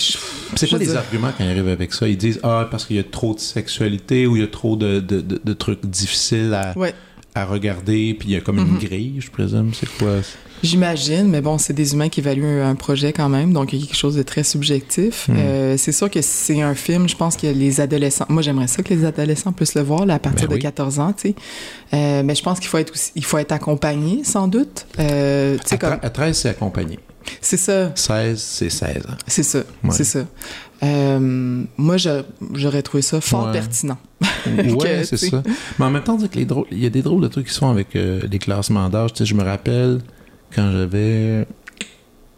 C'est quoi les arguments quand ils arrivent avec ça? Ils disent Ah, parce qu'il y a trop de sexualité ou il y a trop de, de, de- de trucs difficiles à, Ouais. à regarder, puis il y a comme une Mhm. grille, je présume. C'est quoi? J'imagine, mais bon, c'est des humains qui évaluent un, projet quand même, donc il y a quelque chose de très subjectif. Hmm. Euh, c'est sûr que c'est un film, je pense que les adolescents, moi j'aimerais ça que les adolescents puissent le voir là, à partir Ben oui. de 14 ans, tu sais. Euh, mais je pense qu'il faut être aussi, il faut être accompagné, sans doute. Euh, À, comme, à 13, c'est accompagné. C'est ça, 16, c'est 16 ans. c'est ça, Ouais. c'est ça. Euh, moi, j'aurais trouvé ça fort Ouais. pertinent. Ouais, c'est ça. Mais en même temps, on dirait que les drôles- il y a des drôles de trucs qui se font avec euh, les classements d'âge. Tu sais, je me rappelle quand j'avais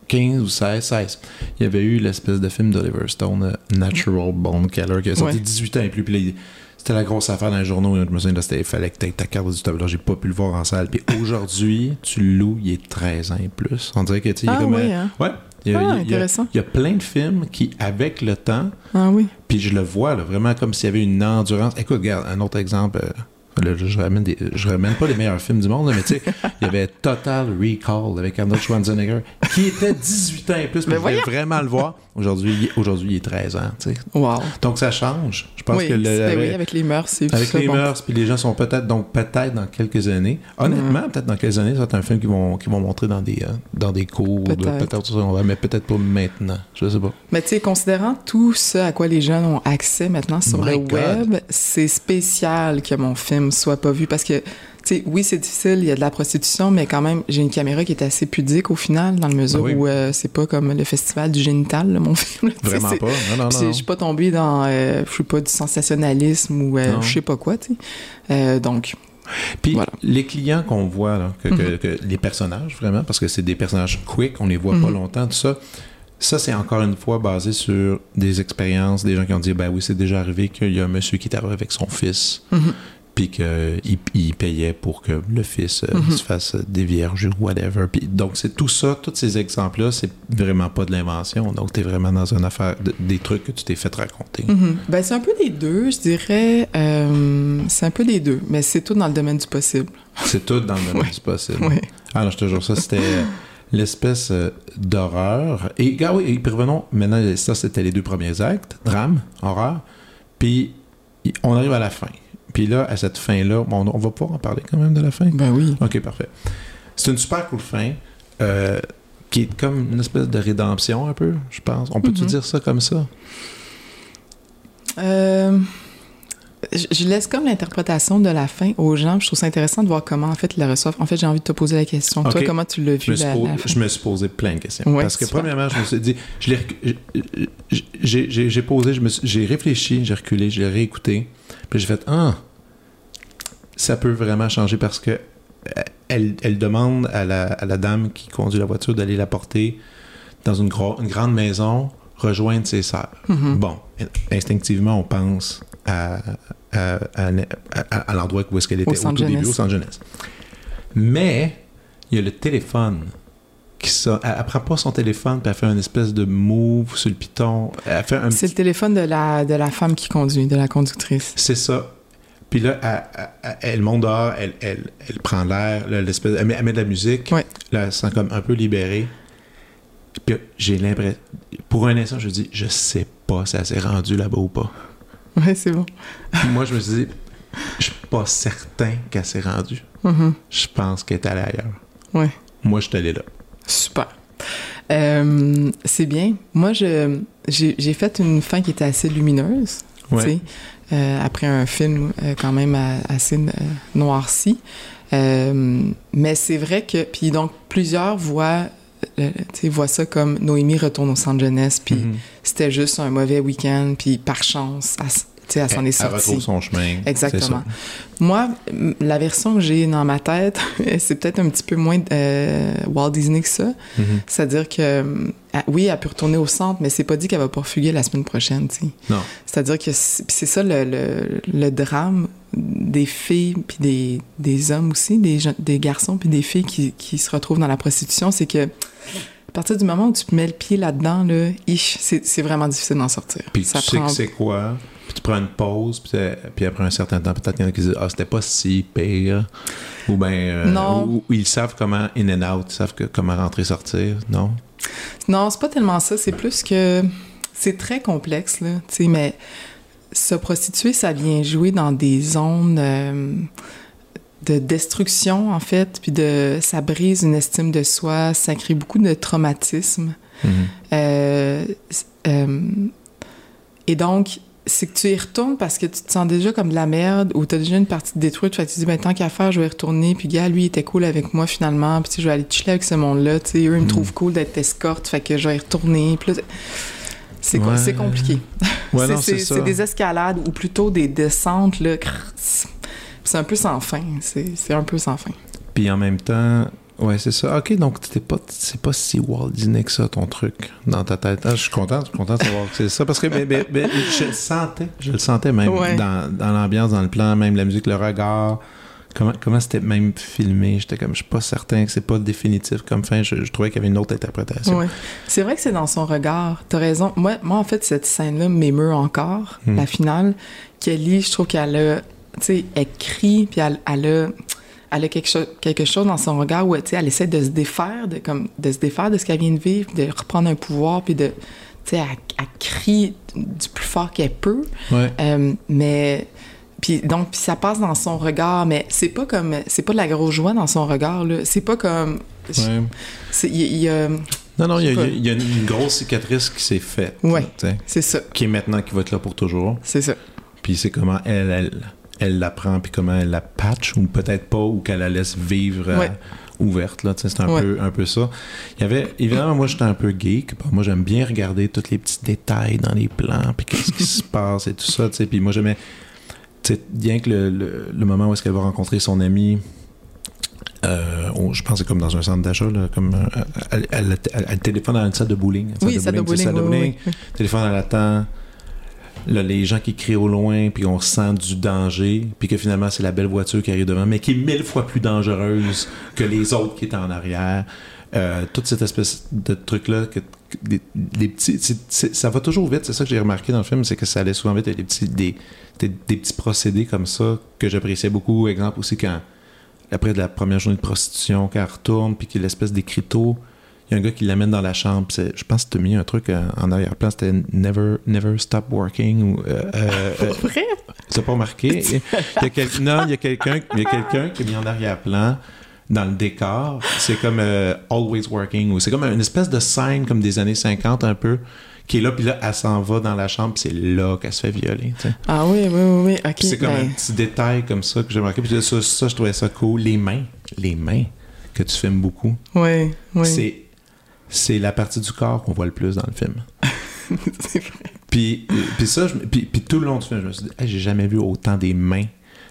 15 ou 16, 16, il y avait eu l'espèce de film d'Oliver Stone, euh, Natural Bone Killer, qui a sorti Ouais. 18 ans et plus. Puis c'était la grosse affaire dans les journaux. Je me souviens, là, il fallait que tu aies ta carte du tableau. J'ai pas pu le voir en salle. Puis aujourd'hui, tu le loues, il est 13 ans et plus. On dirait que, tu Ah comme. oui, hein? Ouais. Il y, a, Ah, il y a- intéressant. il y a plein de films qui, avec le temps, Ah oui. puis je le vois, là, vraiment comme s'il y avait une endurance. Écoute, regarde, un autre exemple. euh, là, je, ramène des, je ramène pas les meilleurs films du monde, là, mais tu sais, il y avait Total Recall avec Arnold Schwarzenegger, qui était 18 ans et plus, mais je voulais vraiment le voir. Aujourd'hui, il, aujourd'hui, il est 13 ans, tu sais. Wow. Donc ça change. Je pense oui, que le, c'est- ben avec, oui, avec les mœurs, c'est avec les bon. mœurs, puis les gens sont peut-être, donc peut-être dans quelques années, honnêtement, peut-être dans quelques années, ça va être un film qu'ils vont, qu'ils vont montrer dans des, euh, dans des cours, Peut-être. mais peut-être pas maintenant. Je sais pas. Mais tu sais, considérant tout ce à quoi les jeunes ont accès maintenant sur My le God. web, c'est spécial que mon film soit pas vu parce que, sais, oui, c'est difficile, il y a de la prostitution, mais quand même, j'ai une caméra qui est assez pudique au final, dans le mesure oui. où euh, c'est pas comme le festival du génital, là, mon film. Vraiment pas. Non, non, non. Je suis pas tombée dans, euh, je sais pas, du sensationnalisme ou euh, je sais pas quoi, tu sais. Donc, Puis Voilà. les clients qu'on voit, là, que, que- Mhm. que les personnages, vraiment, parce que c'est des personnages quick, on les voit pas Mhm. longtemps, tout ça. Ça, c'est encore une fois basé sur des expériences, des gens qui ont dit, ben oui, c'est déjà arrivé qu'il y a un monsieur qui est arrivé avec son fils, mhm. Puis qu'il il payait pour que le fils euh, Mhm. se fasse des vierges ou whatever. Donc, c'est tout ça, tous ces exemples-là, c'est vraiment pas de l'invention. Donc, tu es vraiment dans une affaire, de- des trucs que tu t'es fait raconter. Mhm. Ben, c'est un peu des deux, je dirais. Euh, c'est un peu des deux, mais c'est tout dans le domaine du possible. C'est tout dans le domaine Ouais. du possible. Oui. Ah non, je te jure, ça c'était l'espèce euh, d'horreur. Et, ah oui, et revenons, maintenant, ça c'était les deux premiers actes, drame, horreur. Puis on arrive à la fin. Puis là, à cette fin-là, on, on va pouvoir en parler quand même de la fin. Ben oui. Ok, parfait. C'est une super cool fin. euh, qui est comme une espèce de rédemption un peu, je pense. On peut-tu Mhm. dire ça comme ça? Euh, je je laisse comme l'interprétation de la fin aux gens. Je trouve ça intéressant de voir comment, en fait, ils la reçoivent. En fait, j'ai envie de te poser la question. Toi, comment tu l'as Je vu, suis la, la fin? je me suis posé plein de questions. Ouais, Parce que premièrement, je me suis dit, je j'ai- posé, je j'ai réfléchi, j'ai reculé, j'ai réécouté, puis j'ai fait ah, ça peut vraiment changer parce que euh, elle, elle demande à la, à la dame qui conduit la voiture d'aller la porter dans une, gro- une grande maison, rejoindre ses sœurs. Mhm. Bon, instinctivement, on pense à, à, à- l'endroit où est-ce qu'elle était Au tout début, au centre jeunesse. Mais il y a le téléphone qui elle, elle prend pas son téléphone puis elle fait une espèce de move sur le piton. Elle fait un C'est petit- le téléphone de la, de la femme qui conduit, de la conductrice. c'est ça. Puis là, elle, elle- elle monte dehors, elle, elle, elle prend l'air, l'espèce, elle, met, de la musique. Ouais. Là, elle se sent comme un peu libérée. Puis j'ai l'impression, pour un instant, je me dis, je sais pas si elle s'est rendue là-bas ou pas. Ouais, c'est bon. Moi, je me suis dit, je suis pas certain qu'elle s'est rendue. Mhm. Je pense qu'elle est allée ailleurs. Ouais. Moi, je suis allé là. Super. Euh, c'est bien. Moi, je, j'ai, fait une fin qui était assez lumineuse, tu sais, euh, après un film euh, quand même assez noirci. Mais c'est vrai que... Puis donc, plusieurs voient, ça comme Noémie retourne au centre jeunesse, puis Mhm. c'était juste un mauvais week-end, puis par chance, sais, elle s'en est Elle retrouve son chemin. Exactement. Moi, la version que j'ai dans ma tête, c'est peut-être un petit peu moins euh, Walt Disney que ça. Mhm. C'est-à-dire que, ah, oui, elle peut retourner au centre, mais c'est pas dit qu'elle va pas fuguer la semaine prochaine, tu sais. Non. C'est-à-dire que c'est ça le, le, le drame des filles puis des, des hommes aussi, des, des garçons puis des filles qui, qui se retrouvent dans la prostitution, c'est que à partir du moment où tu mets le pied là-dedans, là, c'est vraiment difficile d'en sortir. Puis ça tu sais que c'est quoi, puis tu prends une pause, puis, puis après un certain temps, peut-être qu'il y en a qui disent Ah, c'était pas si pire. Ou bien. Non. Ou, ou ils savent comment in and out, ils savent que, comment rentrer, sortir. Non? Non, c'est pas tellement ça. C'est plus que c'est très complexe, là. Tu sais, mais se prostituer, ça vient jouer dans des zones euh, de destruction, en fait, puis de ça brise une estime de soi, ça crée beaucoup de traumatisme. Mhm. Euh, euh, et donc, c'est que tu y retournes parce que tu te sens déjà comme de la merde ou tu as déjà une partie détruite. Fait que tu te dis, ben, tant qu'à faire, je vais y retourner. Puis, gars, lui, il était cool avec moi finalement. Puis, je vais aller chiller avec ce monde-là. Tu sais, eux, ils me Mm. trouvent cool d'être escorte. Fait que je vais y retourner. Puis c'est Ouais. compliqué. Ouais, C'est- des escalades ou plutôt des descentes, là. C'est un peu sans fin. C'est c'est un peu sans fin. Puis en même temps, ouais, c'est ça. Ok, donc t'es pas, c'est pas si Walt Disney que ça, ton truc, dans ta tête. Ah, je suis content, je suis content de savoir que c'est ça. Parce que mais, mais- mais je le sentais, je le sentais même Ouais. dans, dans l'ambiance, dans le plan, même la musique, le regard. Comment, comment c'était même filmé? J'étais comme, je suis pas certain que c'est pas définitif comme fin. Je, je trouvais qu'il y avait une autre interprétation. Ouais. C'est vrai que c'est dans son regard. T'as raison. Moi, moi, en fait, cette scène-là m'émeut encore, Hmm. la finale. Kelly, je trouve qu'elle a, tu sais, elle crie, puis elle, elle a, elle a quelque, chose, quelque chose dans son regard où, elle essaie de se défaire, de, comme, de se défaire de ce qu'elle vient de vivre, de reprendre un pouvoir, puis de, tu sais, elle, elle crie du plus fort qu'elle peut. Ouais. Euh, mais puis donc puis ça passe dans son regard mais c'est pas comme c'est pas de la grosse joie dans son regard là c'est pas comme Ouais. il y a- il y a- Non, non, il y, y a une grosse cicatrice qui s'est faite. Sais, c'est ça Qui est maintenant, qui va être là pour toujours. c'est ça Puis c'est comment elle, elle, elle la prend, puis comment elle la patch, ou peut-être pas, ou qu'elle la laisse vivre euh, Ouais. ouverte. Là, c'est un, Ouais. peu, un peu ça. Il y avait, évidemment, moi j'étais un peu geek. Bon, moi j'aime bien regarder tous les petits détails dans les plans, puis qu'est-ce qui se passe et tout ça. tu sais. Puis moi j'aimais, tu sais, bien que le, le- le moment où est-ce qu'elle va rencontrer son ami. euh, on- je pense que c'est comme dans un centre d'achat, comme euh, elle, elle, elle- elle téléphone dans une salle de bowling. une oui ça de bowling, salle de oui, bowling oui, téléphone à l'attend. Les gens qui crient au loin, puis on sent du danger, puis que finalement, c'est la belle voiture qui arrive devant, mais qui est mille fois plus dangereuse que les autres qui étaient en arrière. Euh, toute cette espèce de truc-là, ça va toujours vite. C'est ça que j'ai remarqué dans le film, c'est que ça allait souvent vite. Des petits, des, petits procédés comme ça que j'appréciais beaucoup. Exemple aussi quand, après la première journée de prostitution, quand elle retourne, puis qu'il y a l'espèce d'écriteau, il y a un gars qui l'amène dans la chambre. Je pense que tu as mis un truc euh, en arrière-plan, c'était Never, never Stop Working. Ou, euh, euh, Pour vrai? tu n'as pas remarqué? Il y a quel- Non, il y a quelqu'un il y a quelqu'un qui a mis en arrière-plan dans le décor. C'est comme euh, Always Working. ou C'est comme une espèce de scène comme des années 50 un peu, qui est là, puis là, elle s'en va dans la chambre, puis c'est là qu'elle se fait violer. ah oui oui oui, ok c'est comme ben, un petit détail comme ça que j'ai remarqué. Puis ça, ça, je trouvais ça cool. Les mains, les mains que tu filmes beaucoup, oui oui c'est c'est la partie du corps qu'on voit le plus dans le film. c'est vrai Puis, puis ça, je puis, puis tout le long du film, je me suis dit, Hey, j'ai jamais vu autant des mains.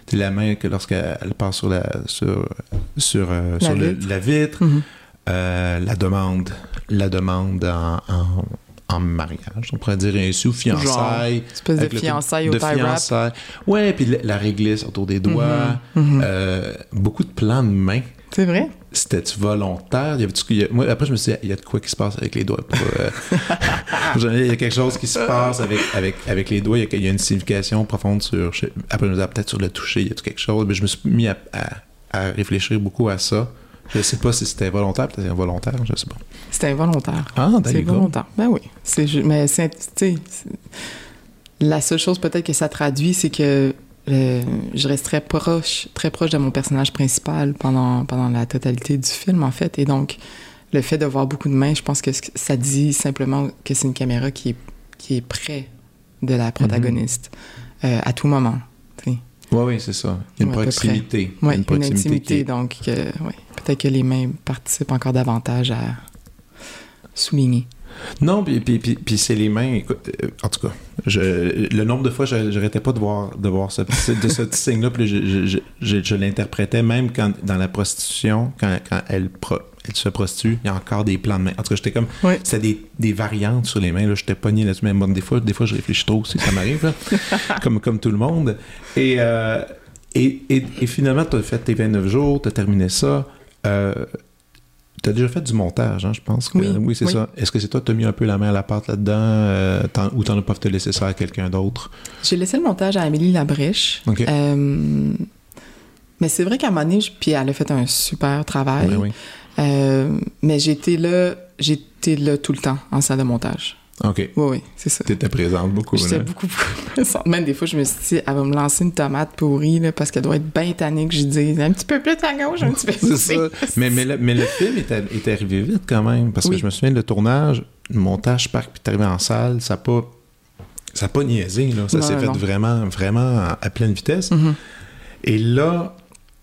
Sais, la main que lorsqu'elle elle passe sur la, sur, sur, euh, La sur le- vitre. la vitre, Mhm. euh, la demande, la demande en, en, en mariage, on pourrait dire ainsi, ou fiançailles. espèce de fiançailles au de fiançailles. Ouais, puis la, la réglisse autour des doigts. Mhm, mhm. euh, beaucoup de plans de mains. c'est vrai? C'était-tu volontaire? Il y avait il y a- moi, après, je me suis dit, il y a de quoi qui se passe avec les doigts. Pour, euh, il y a quelque chose qui se passe avec, avec, avec les doigts. Il y, a, il y a une signification profonde sur. je- après, je me disais, ah, peut-être sur le toucher, il y a quelque chose? Mais je me suis mis à, à- à réfléchir beaucoup à ça. Je sais pas si c'était volontaire, peut-être involontaire, je sais pas. c'était involontaire Ah, c'est d'accord. volontaire ben oui c'est mais c'est c'est- la seule chose peut-être que ça traduit c'est que euh, je reste très proche très proche de mon personnage principal pendant pendant la totalité du film en fait et donc le fait de voir beaucoup de mains je pense que ça dit simplement que c'est une caméra qui est qui est près de la protagoniste euh, à tout moment. Oui, oui, c'est ça. Une Ouais, proximité. A une, proximité intimité, qui est- donc ouais, peut-être que les mains participent encore davantage à souligner. Non, puis, puis, puis, puis c'est les mains. Écoute, euh, en tout cas, je, le nombre de fois, je j'arrêtais pas de voir, de voir ce, de ce petit signe-là, puis je, je, je, l'interprétais même quand dans la prostitution, quand, quand elle, pro- elle se prostitue, il y a encore des plans de mains. En tout cas, j'étais comme. C'était des, des variantes sur les mains. Là, j'étais pogné là-dessus. Mais bon, des fois, des fois, je réfléchis trop aussi, ça m'arrive, comme, comme tout le monde. Et, euh, et, et, et finalement, tu as fait tes 29 jours, tu as terminé ça. Euh, tu as déjà fait du montage, hein, je pense. Que, oui, c'est ça. Est-ce que c'est toi qui as mis un peu la main à la pâte là-dedans euh, ou t'en as pas fait laisser ça à quelqu'un d'autre? J'ai laissé le montage à Amélie Labrèche. Euh, mais c'est vrai qu'à un moment donné, puis elle a fait un super travail. Euh, mais j'étais là, j'étais là tout le temps en salle de montage. OK. Oui, oui, c'est ça. T'étais présente beaucoup. J'étais beaucoup, beaucoup présente. Même des fois, je me suis dit, elle va me lancer une tomate pourrie, là, parce qu'elle doit être bien tannée que je dise un petit peu plus à gauche, un petit peu plus. c'est ça. Mais, mais, le, mais, le, film est, arrivé vite quand même, parce que je me souviens, le tournage, le montage, parc, puis t'es arrivé en salle, ça n'a pas, ça pas niaisé, là. Ça s'est fait vraiment, vraiment à, pleine vitesse. Mm-hmm. Et là,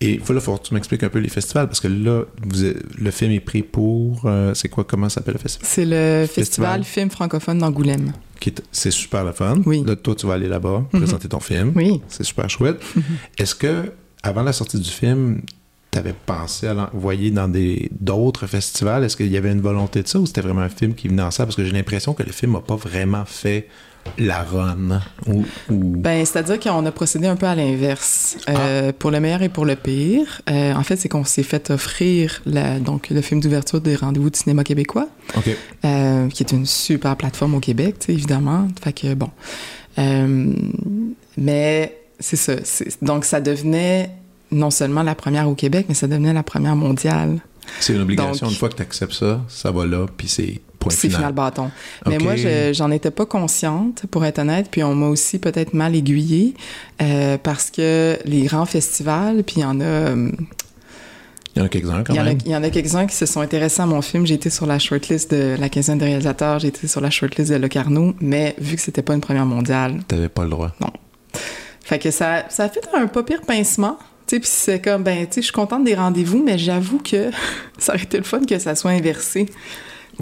et il faut, là, faut que tu m'expliques un peu les festivals, parce que là, vous, le film est pris pour. Euh, c'est quoi, comment s'appelle le festival? C'est le Festival, Film francophone d'Angoulême. C'est super le fun. Oui. Là, toi, tu vas aller là-bas, mhm. présenter ton film. Oui. C'est super chouette. Mhm. Est-ce que, avant la sortie du film, tu avais pensé à l'envoyer dans d'autres festivals? Est-ce qu'il y avait une volonté de ça ou c'était vraiment un film qui venait en ça? Parce que j'ai l'impression que le film n'a pas vraiment fait la run? Ou, Ben, c'est-à-dire qu'on a procédé un peu à l'inverse. Euh, ah. Pour le meilleur et pour le pire, euh, en fait, c'est qu'on s'est fait offrir la, donc, le film d'ouverture des rendez-vous de cinéma québécois, euh, qui est une super plateforme au Québec, évidemment. Fait que, bon. mais c'est ça. Donc, ça devenait non seulement la première au Québec, mais ça devenait la première mondiale. C'est une obligation. une fois que tu acceptes ça, ça va là, puis c'est c'est final. bâton. Mais moi, j'en étais pas consciente, pour être honnête, puis on m'a aussi peut-être mal aiguillée, euh, parce que les grands festivals, puis il y en a... Euh, il y en a quelques-uns quand même. il y en a quelques-uns qui se sont intéressés à mon film. J'ai été sur la shortlist de la quinzaine de réalisateurs, j'ai été sur la shortlist de Locarno, mais vu que c'était pas une première mondiale... T'avais pas le droit. Non. Fait que ça, ça a fait un pas pire pincement, puis c'est comme, ben, tu sais, je suis contente des rendez-vous, mais j'avoue que ça aurait été le fun que ça soit inversé.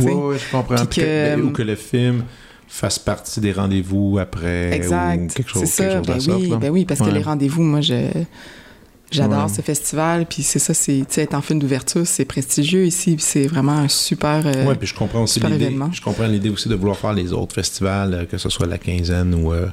Oui, oui, je comprends. Ben, ou que le film fasse partie des rendez-vous après exact. ou quelque chose, ça. Quelque ben, oui, ben oui, parce que les rendez-vous, moi, je... J'adore ce festival, puis c'est ça, c'est être en film d'ouverture, c'est prestigieux ici, c'est vraiment un super. Euh, oui, puis je comprends aussi l'idée. Je comprends l'idée aussi de vouloir faire les autres festivals, euh, que ce soit la quinzaine ou euh,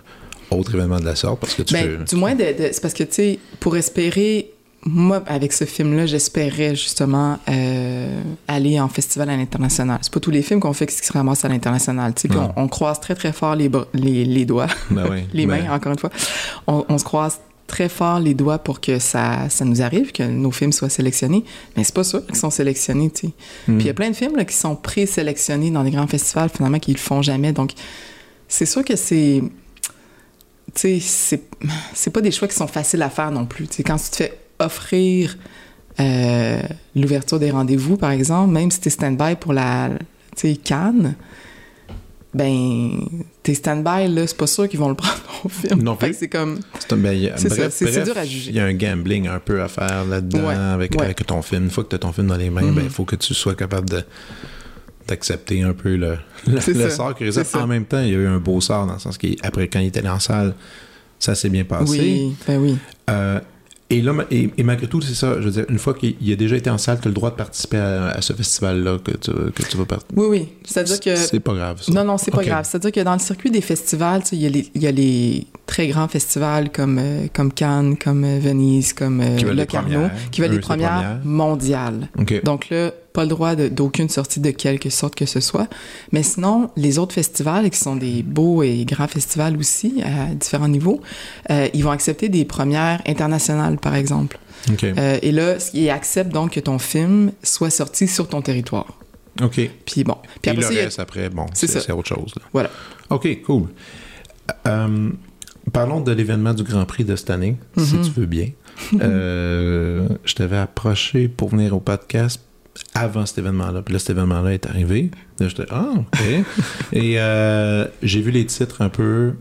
autre événement de la sorte, parce que tu ben, Du moins, de, c'est parce que tu sais, pour espérer moi, avec ce film-là, j'espérais justement euh, aller en festival à l'international. C'est pas tous les films qu'on fait qui se ramassent à l'international. On, croise très, très fort les, les, les doigts, ben oui, les mains, encore une fois. On, se croise très fort les doigts pour que ça, ça nous arrive, que nos films soient sélectionnés. Mais c'est pas sûr qu'ils sont sélectionnés, tu sais. Hmm. Puis il y a plein de films là, qui sont présélectionnés dans des grands festivals, finalement, qui le font jamais. Donc, c'est sûr que c'est... Tu sais, c'est pas des choix qui sont faciles à faire non plus. Tu sais, quand tu te fais offrir euh, l'ouverture des rendez-vous, par exemple, même si tu es stand-by pour la Cannes, ben, t'es stand-by, là, c'est pas sûr qu'ils vont le prendre au film. Non c'est comme... C'est dur à juger. Il y a un gambling un peu à faire là-dedans avec, avec, ton film. Une fois que tu as ton film dans les mains, ben, il mm-hmm. faut que tu sois capable de d'accepter un peu le, le, sort qui réserve. En même temps, il y a eu un beau sort dans le sens qu'après, quand il était en salle, ça s'est bien passé. Oui, ben oui. Euh, et là, et, malgré tout, c'est ça, je veux dire, une fois qu'il a déjà été en salle, tu as le droit de participer à, ce festival-là que tu, que tu vas participer. Oui, oui. C'est-à-dire que. C'est pas grave, ça. Non, non, c'est pas grave. C'est-à-dire que dans le circuit des festivals, il y, y, a les très grands festivals comme, euh, comme Cannes, comme euh, Venise, comme euh, Le Carnot, qui veulent les premières, mondiales. Donc là, pas le droit d'aucune sortie de quelque sorte que ce soit. Mais sinon, les autres festivals, qui sont des beaux et grands festivals aussi, à différents niveaux, ils vont accepter des premières internationales, par exemple. et là, ils acceptent donc que ton film soit sorti sur ton territoire. OK. Puis bon. Puis après, le reste, après, bon, c'est autre chose. Voilà. OK, cool. Parlons de l'événement du Grand Prix de cette année, si mhm. tu veux bien. Euh, je t'avais approché pour venir au podcast avant cet événement-là. Puis là, cet événement-là est arrivé. Là, j'étais Ah, OK. Et euh, j'ai vu les titres un peu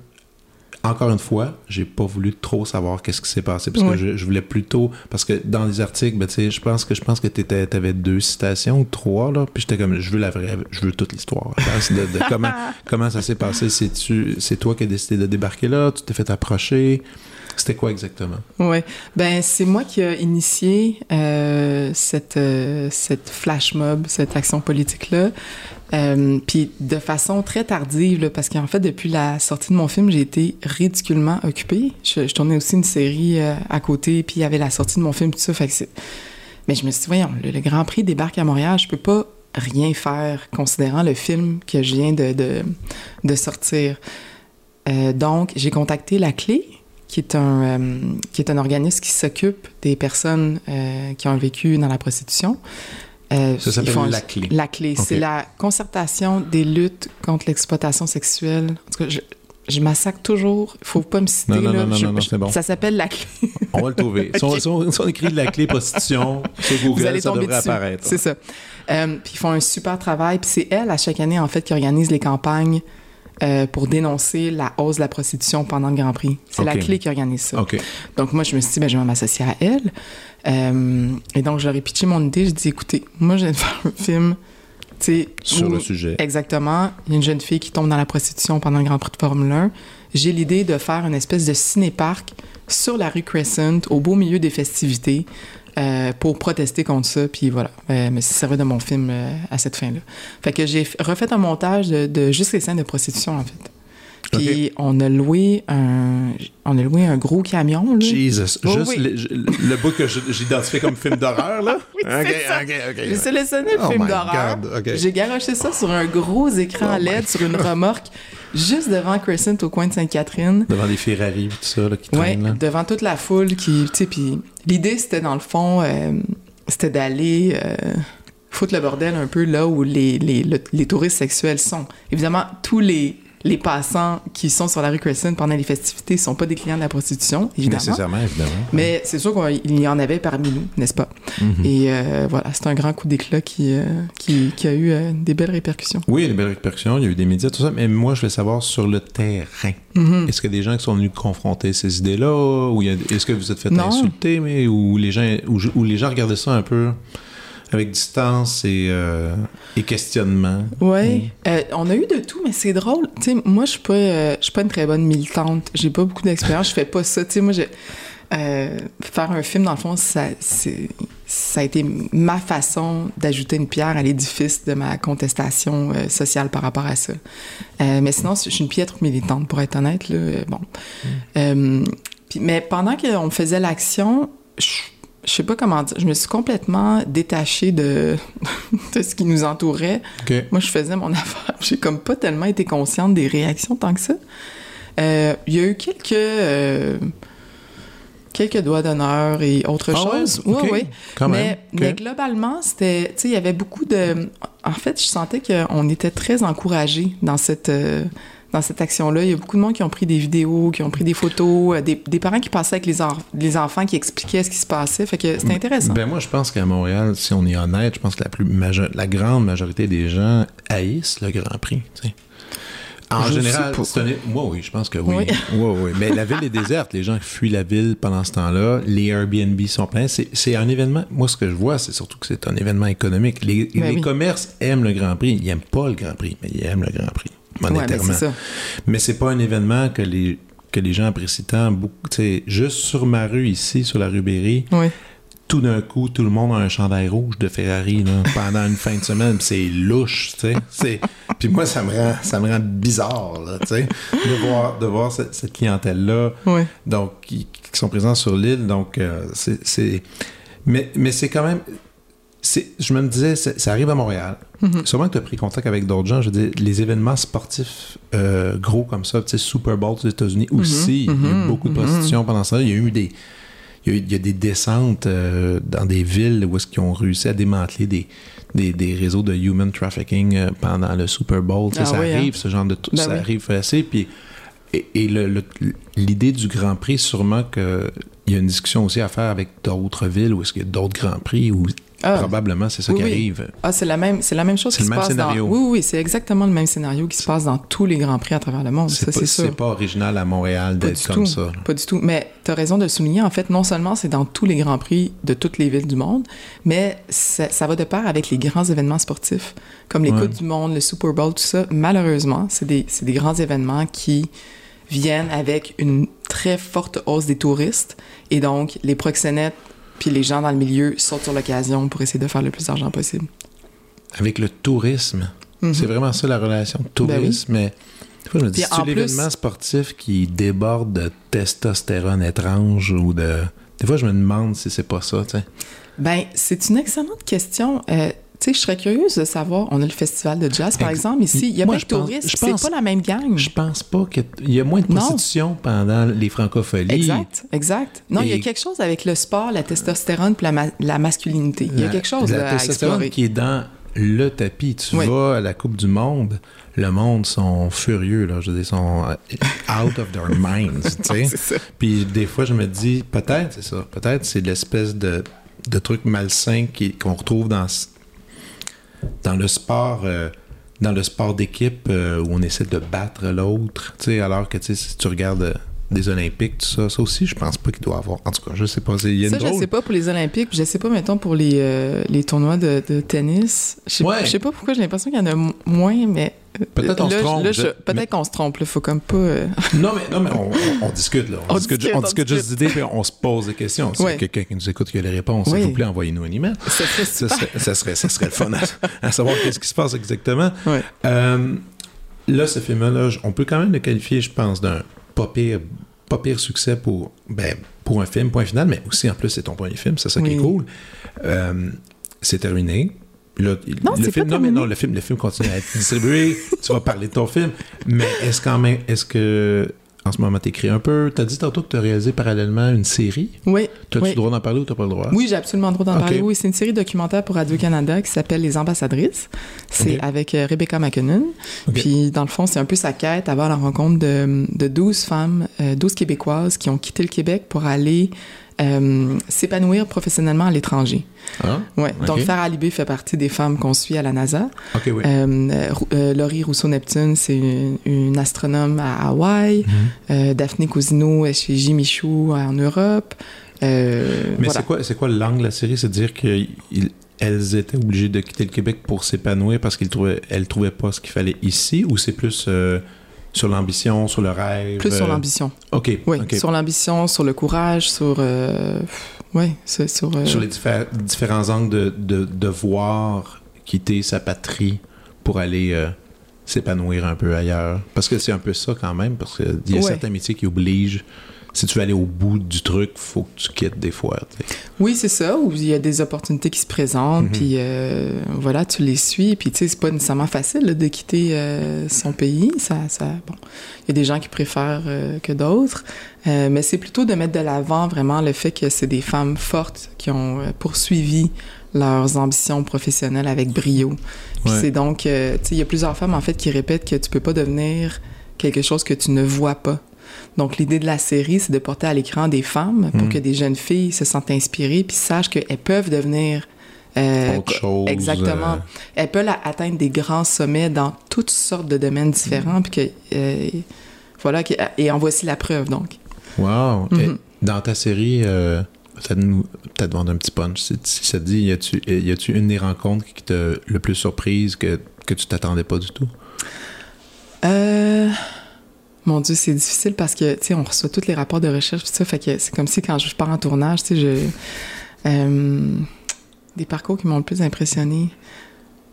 encore une fois, j'ai pas voulu trop savoir qu'est-ce qui s'est passé parce que je, voulais plutôt parce que dans les articles, ben, je pense que je pense que tu avais deux citations ou trois là, puis j'étais comme je veux la vraie, je veux toute l'histoire de, comment comment ça s'est passé. C'est tu, c'est toi qui as décidé de débarquer là, tu t'es fait approcher? C'était quoi exactement? Oui. Ben, c'est moi qui ai initié euh, cette, euh, cette flash mob, cette action politique-là. Euh, puis de façon très tardive, parce qu'en fait, depuis la sortie de mon film, j'ai été ridiculement occupée. Je, tournais aussi une série à côté, puis il y avait la sortie de mon film, tout ça. Fait que Mais je me suis dit, voyons, le, Grand Prix débarque à Montréal, je peux pas rien faire considérant le film que je viens de, de, de sortir. Euh, donc, j'ai contacté La Clé, qui est un, euh, qui est un organisme qui s'occupe des personnes euh, qui ont vécu dans la prostitution. Euh, Ça s'appelle font- La Clé. La Clé, c'est Ok. la concertation des luttes contre l'exploitation sexuelle. En tout cas, je, je massacre toujours. Il faut pas me citer. Non, non, là. non, non, Je- non, non, je- c'est bon. Ça s'appelle La Clé. On va le trouver. Si, on, Ok. si on- si on écrit la clé prostitution sur Google, Vous allez ça devrait dessus. apparaître. C'est ça. Euh, puis ils font un super travail. Puis c'est elle, à chaque année, en fait, qui organise les campagnes euh, pour dénoncer la hausse de la prostitution pendant le Grand Prix. C'est la clé qui organise ça. Donc moi, je me suis dit, ben, je vais m'associer à elle. Euh, et donc, je leur ai pitché mon idée. Je dis, écoutez, moi, je viens de faire un film, tu sais... Sur où- le sujet. Exactement. Il y a une jeune fille qui tombe dans la prostitution pendant le Grand Prix de Formule 1. J'ai l'idée de faire une espèce de ciné-parc sur la rue Crescent, au beau milieu des festivités, euh, pour protester contre ça. Puis voilà, euh, me suis servi de mon film euh, à cette fin-là. Fait que j'ai refait un montage de, de juste les scènes de prostitution, en fait. Puis on a loué un, on a loué un gros camion, là. Jesus. Oh, Juste oui. le, le bout que j'identifiais comme film d'horreur, là? Oui, c'est ça. OK, OK, J'ai sélectionné le Oh film d'horreur. J'ai garoché ça sur un gros écran Oh LED sur une remorque juste devant Crescent au coin de Sainte-Catherine. Devant les Ferrari tout ça, là, qui Ouais, traînent, là. devant toute la foule qui, tu sais, puis l'idée c'était dans le fond, euh, c'était d'aller euh, foutre le bordel un peu là où les, les, le- les touristes sexuels sont. Évidemment, tous les, les passants qui sont sur la rue Crescent pendant les festivités sont pas des clients de la prostitution, évidemment. Nécessairement, évidemment. Mais c'est sûr qu'il y en avait parmi nous, n'est-ce pas? Mhm. Et euh, voilà, c'est un grand coup d'éclat qui, euh, qui, qui a eu euh, des belles répercussions. Oui, des belles répercussions, il y a eu des médias, tout ça, mais moi, je veux savoir sur le terrain. Mhm. Est-ce qu'il y a des gens qui sont venus confronter ces idées-là? Ou est-ce que vous êtes fait Non. insulter, mais ou les gens ou, je- ou les gens regardaient ça un peu avec distance et, euh, et questionnement? Oui, Euh, on a eu de tout, mais c'est drôle. Tu sais, moi, je suis pas, euh, je suis pas une très bonne militante. J'ai pas beaucoup d'expérience. Je fais pas ça. Tu sais, moi, j'ai euh, faire un film, dans le fond, ça, a été ma façon d'ajouter une pierre à l'édifice de ma contestation euh, sociale par rapport à ça. Euh, mais sinon, je suis une piètre militante, pour être honnête. Là, bon. Euh, puis- mais pendant qu'on faisait l'action, je, je sais pas comment dire, je me suis complètement détachée de, de ce qui nous entourait. Moi, je faisais mon affaire. J'ai comme pas tellement été consciente des réactions tant que ça. Euh, Il y a eu quelques... euh, quelques doigts d'honneur et autre Ah chose. Oui, oui. Mais globalement, c'était... Tu sais, il y avait beaucoup de... En fait, je sentais qu'on était très encouragés dans cette... euh, dans cette action-là, il y a beaucoup de monde qui ont pris des vidéos, qui ont pris des photos, euh, des, des parents qui passaient avec les, en- les enfants qui expliquaient ce qui se passait. Fait que c'était intéressant. Ben moi, je pense qu'à Montréal, si on est honnête, je pense que la, plus la grande majorité des gens haïssent le Grand Prix. En Je général, un- moi oui, je pense que oui. Oui. Oui, oui. Mais la ville est déserte, les gens fuient la ville pendant ce temps-là, les Airbnb sont pleins. C'est un événement, moi ce que je vois, c'est surtout que c'est un événement économique. Les, Ben les oui. commerces aiment le Grand Prix, ils n'aiment pas le Grand Prix, mais ils aiment le Grand Prix, Ouais, mais monétairement. c'est ça. Mais c'est pas un événement que les, que les gens apprécient tant. Beaucoup, juste sur ma rue ici, sur la rue Berry, Oui. Tout d'un coup, tout le monde a un chandail rouge de Ferrari là, pendant une fin de semaine. C'est louche, tu sais. Puis moi, ça me rend, ça me rend bizarre, là, tu sais, de voir, de voir cette, cette clientèle-là, donc qui, qui sont présents sur l'île. Donc, euh, c'est, mais, mais c'est quand même, je me disais, ça arrive à Montréal. Mhm. Sûrement que tu as pris contact avec d'autres gens. Je veux dire, les événements sportifs euh, gros comme ça, tu sais, Super Bowl aux États-Unis aussi, il y a eu mhm, beaucoup de mhm. prostitution pendant ça. Il y a eu des, il y a, eu- il y a des descentes euh, dans des villes où est-ce qu'ils ont réussi à démanteler des, des, des réseaux de human trafficking euh, pendant le Super Bowl. Ah ça oui, hein? arrive, ce genre de... Ben ça oui. arrive assez. Puis, et l'idée du Grand Prix, sûrement qu'il y a une discussion aussi à faire avec d'autres villes où est-ce qu'il y a d'autres Grands Prix où Ah. probablement c'est ça Oui, qui oui. arrive. Ah, c'est la même, c'est la même chose qui le se même passe scénario. dans. Oui, oui, c'est exactement le même scénario qui se passe dans tous les grands prix à travers le monde. C'est pas, c'est pas original à Montréal d'être comme tout. ça. Pas du tout. Mais tu as raison de le souligner. En fait, non seulement c'est dans tous les grands prix de toutes les villes du monde, mais ça, ça va de pair avec les grands événements sportifs, comme les Ouais. Coupes du Monde, le Super Bowl, tout ça. Malheureusement, c'est des, c'est des grands événements qui viennent avec une très forte hausse des touristes. Et donc, les proxénètes puis les gens dans le milieu sautent sur l'occasion pour essayer de faire le plus d'argent possible. Avec le tourisme, Mhm. c'est vraiment ça la relation. Tourisme, mais des fois, je me dis, c'est en l'événement plus- sportif qui déborde de testostérone étrange ou de Des fois, je me demande si c'est pas ça, tu sais. Ben, c'est une excellente question. Euh, tu sais, je serais curieuse de savoir, on a le festival de jazz, par Ex- exemple, ici, il y a Moi, je de pense- touristes, je c'est pense- pas la même gang. Je pense pas qu'il y a moins de Non. prostitution pendant les francopholies. Exact, exact. Non, il y a quelque chose avec le sport, la testostérone puis la, ma- la masculinité. Il y a quelque chose la testostérone qui est dans le tapis. Tu Oui. vas à la Coupe du Monde, le monde sont furieux, là. Je veux dire, sont euh, out of their minds, tu sais. C'est ça. Puis des fois, je me dis, peut-être, c'est ça. Peut-être c'est l'espèce de, de truc malsain qu'on retrouve dans, ce- dans le sport. euh, dans le sport d'équipe euh, où on essaie de battre l'autre, tu sais, alors que si tu regardes euh, des Olympiques, tout ça, ça aussi, je pense pas qu'il doit avoir. En tout cas, je sais pas. Il y a Ça, une je sais pas pour les Olympiques, je sais pas, mettons, pour les, euh, les tournois de, de tennis. Je sais, Ouais. pas pourquoi j'ai l'impression qu'il y en a moins, mais. Peut-être on là, se trompe, je- Peut-être mais- qu'on se trompe, là. Faut comme pas. euh, Non, mais, non, mais on, discute, là. On, On discute, discute, on discute juste d'idées, puis on se pose des questions. Si Ouais. quelqu'un qui nous écoute qui a les réponses, Oui. s'il vous plaît, envoyez-nous un email. Ça serait Ça serait, ça serait, ça serait le fun à, à savoir qu'est-ce qui se passe exactement. Ouais. Euh, là, ce film-là, on peut quand même le qualifier, je pense, d'un pas pire, pas pire succès pour, ben, pour un film, point final, mais aussi, en plus, c'est ton premier film, c'est ça qui est Oui. cool. Euh, c'est terminé. Là, Non, le film, non, mais non, le film, le film continue à être distribué. tu vas parler de ton film. Mais est-ce quand même, est-ce que, en ce moment, t'écris un peu? T'as dit tantôt que tu as réalisé parallèlement une série. Oui. T'as-tu oui. le droit d'en parler ou t'as pas le droit? Oui, j'ai absolument le droit d'en parler. Oui, c'est une série documentaire pour Radio-Canada qui s'appelle Les Ambassadrices. C'est avec euh, Rebecca McKinnon. Puis, dans le fond, c'est un peu sa quête à la rencontre de, de 12 femmes, euh, 12 Québécoises qui ont quitté le Québec pour aller euh, s'épanouir professionnellement à l'étranger. Ah? Ouais. Donc, Farah Alibé fait partie des femmes qu'on suit à la NASA. Oui. Euh, euh, Laurie Rousseau-Neptune, c'est une, une astronome à Hawaï. Mhm. Euh, Daphné Cousineau est chez J. Michou en Europe. Mais voilà. c'est quoi, c'est quoi l'angle de la série? C'est dire qu'elles étaient obligées de quitter le Québec pour s'épanouir parce qu'elles trouvaient, elles trouvaient pas ce qu'il fallait ici ou c'est plus sur l'ambition, sur le rêve? Plus sur euh, l'ambition. OK. Oui, sur l'ambition, sur le courage, sur... Euh, oui, sur... sur, euh, Sur les diffé- différents angles de, de, de voir quitter sa patrie pour aller euh, s'épanouir un peu ailleurs. Parce que c'est un peu ça quand même, parce qu'il y a Ouais. certains métiers qui obligent, si tu veux aller au bout du truc, faut que tu quittes des fois. Oui, c'est ça, où il y a des opportunités qui se présentent, Mhm. puis euh, voilà, tu les suis, puis tu sais, c'est pas nécessairement facile là, de quitter euh, son pays. Ça, ça, bon, il y a des gens qui préfèrent euh, que d'autres, mais c'est plutôt de mettre de l'avant vraiment le fait que c'est des femmes fortes qui ont poursuivi leurs ambitions professionnelles avec brio. Puis Ouais. c'est donc, tu sais, il y a plusieurs femmes en fait qui répètent que tu peux pas devenir quelque chose que tu ne vois pas. Donc, l'idée de la série, c'est de porter à l'écran des femmes pour Mhm. que des jeunes filles se sentent inspirées puis sachent qu'elles peuvent devenir. euh, Autre chose, Exactement. euh, Elles peuvent atteindre des grands sommets dans toutes sortes de domaines différents. Puis que. euh, voilà, que- et en voici la preuve, donc. Wow! Mhm. Et dans ta série, peut-être nous vendre un petit punch. Si, si ça te dit, y a-tu y a-tu une des rencontres qui t'a le plus surprise que, que tu t'attendais pas du tout? Euh, Mon Dieu, c'est difficile parce que, tu sais, on reçoit tous les rapports de recherche, puis ça, fait que c'est comme si quand je pars en tournage, tu sais, je. euh, des parcours qui m'ont le plus impressionné.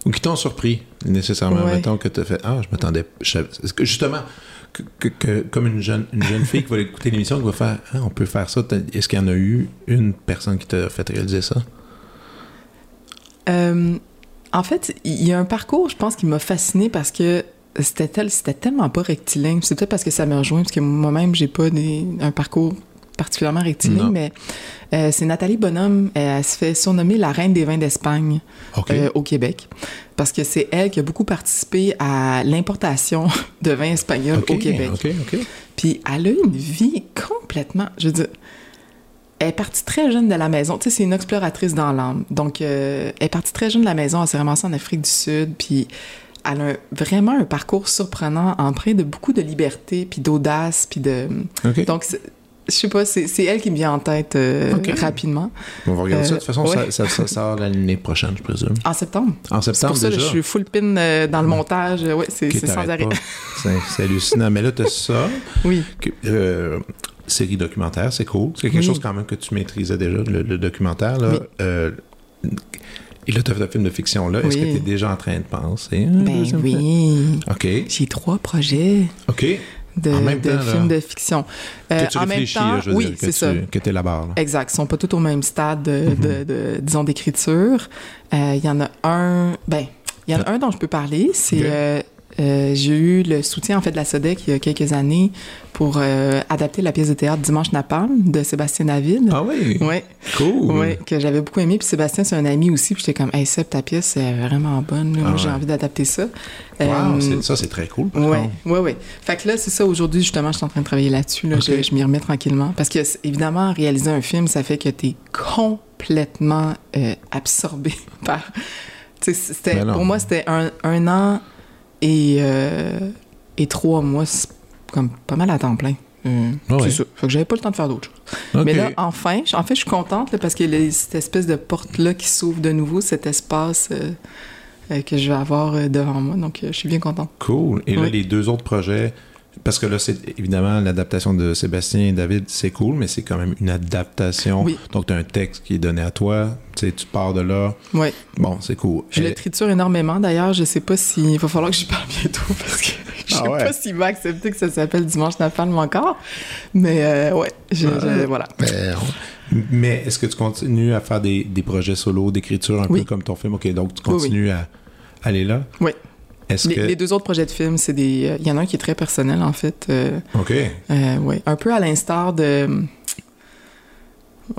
Ou qui t'ont surpris, nécessairement. Ouais. Mettons que tu as fait Ah, je m'attendais. que justement, que, que- que- comme une jeune, une jeune fille qui va écouter l'émission, qui va faire Ah, on peut faire ça. Est-ce qu'il y en a eu une personne qui t'a fait réaliser ça? Euh, en fait, il y a un parcours, je pense, qui m'a fasciné parce que c'était tel, tellement pas rectiligne. C'est peut-être parce que ça me rejoint, parce que moi-même, j'ai pas des- un parcours particulièrement rectiligne, Non. mais euh, c'est Nathalie Bonhomme. Elle, elle se fait surnommer la reine des vins d'Espagne euh, au Québec, parce que c'est elle qui a beaucoup participé à l'importation de vins espagnols au Québec. Puis elle a une vie complètement. Je veux dire, elle est partie très jeune de la maison. Tu sais, c'est une exploratrice dans l'âme. Donc, euh, elle est partie très jeune de la maison. Elle s'est ramassée en Afrique du Sud. Puis elle a un- vraiment un parcours surprenant, empreint de beaucoup de liberté, puis d'audace, puis de. Donc, je sais pas, c'est elle qui me vient en tête euh, rapidement. on va regarder ça. De toute façon, euh, ça, sort l'année prochaine, je présume. En septembre. En C'est septembre pour ça que déjà. je suis full pin euh, dans le montage. Ouais, c'est sans arrêt. C'est hallucinant. Mais là, tu as ça. Oui. que- série documentaire, c'est cool. C'est quelque Oui. chose quand même que tu maîtrisais déjà, le, le documentaire. Là. Oui. Euh, et là, tu as fait un film de fiction. là. Est-ce que tu es déjà en train de penser? un Ben oui. OK. J'ai trois projets. OK. de, de temps, là. films de fiction. Euh, que tu en même réfléchis, temps, là, je veux oui, dire, que c'est tu, ça. que tu élabores. là. Exact. Ils sont pas tous au même stade de, de- de- disons, d'écriture. Euh, Il y en a un, ben, il y en a un dont je peux parler. C'est, euh, euh, j'ai eu le soutien, en fait, de la SODEC il y a quelques années pour euh, adapter la pièce de théâtre Dimanche Napalm de Sébastien David. Ah oui? Ouais, Cool. que j'avais beaucoup aimé. Puis Sébastien, c'est un ami aussi. Puis j'étais comme, hey Seb, ta pièce, c'est vraiment bonne. Moi, Ah j'ai envie d'adapter ça. Wow, Euh, ça, c'est très cool. contre. ouais, ouais. Fait que là, c'est ça, aujourd'hui, justement, je suis en train de travailler là-dessus. Là. Ok. Je, je m'y remets tranquillement. Parce que, évidemment, réaliser un film, ça fait que t'es complètement euh, absorbé par... Tu pour moi, c'était un, un an et, euh, et trois mois, c'est comme pas mal à temps plein. Ouais. C'est ça. Fait que j'avais pas le temps de faire d'autres choses. Mais là, enfin, je- en fait, je suis contente là, parce que les- cette espèce de porte-là qui s'ouvre de nouveau, cet espace euh, euh, que je vais avoir devant moi. Donc, je suis bien contente. Cool. Et là, les deux autres projets, parce que là, c'est évidemment l'adaptation de Sébastien et David, c'est cool, mais c'est quand même une adaptation. Oui. Donc, tu as un texte qui est donné à toi, tu sais, tu pars de là. Ouais. Bon, c'est cool. Je Et- le triture énormément d'ailleurs. Je sais pas si. Il va falloir que j'y parle bientôt parce que je sais Ah ouais. pas s'il va accepter que ça s'appelle Dimanche Napalm encore. Mais euh, ouais, je, je- voilà. Ben, Mais est-ce que tu continues à faire des, des projets solo d'écriture un Oui. peu comme ton film? OK, donc tu Oui, continues à aller là? Oui. Est-ce Les, que... les deux autres projets de films, c'est des. euh, Il y en a un qui est très personnel en fait. euh, OK. euh, ouais. Un peu à l'instar de.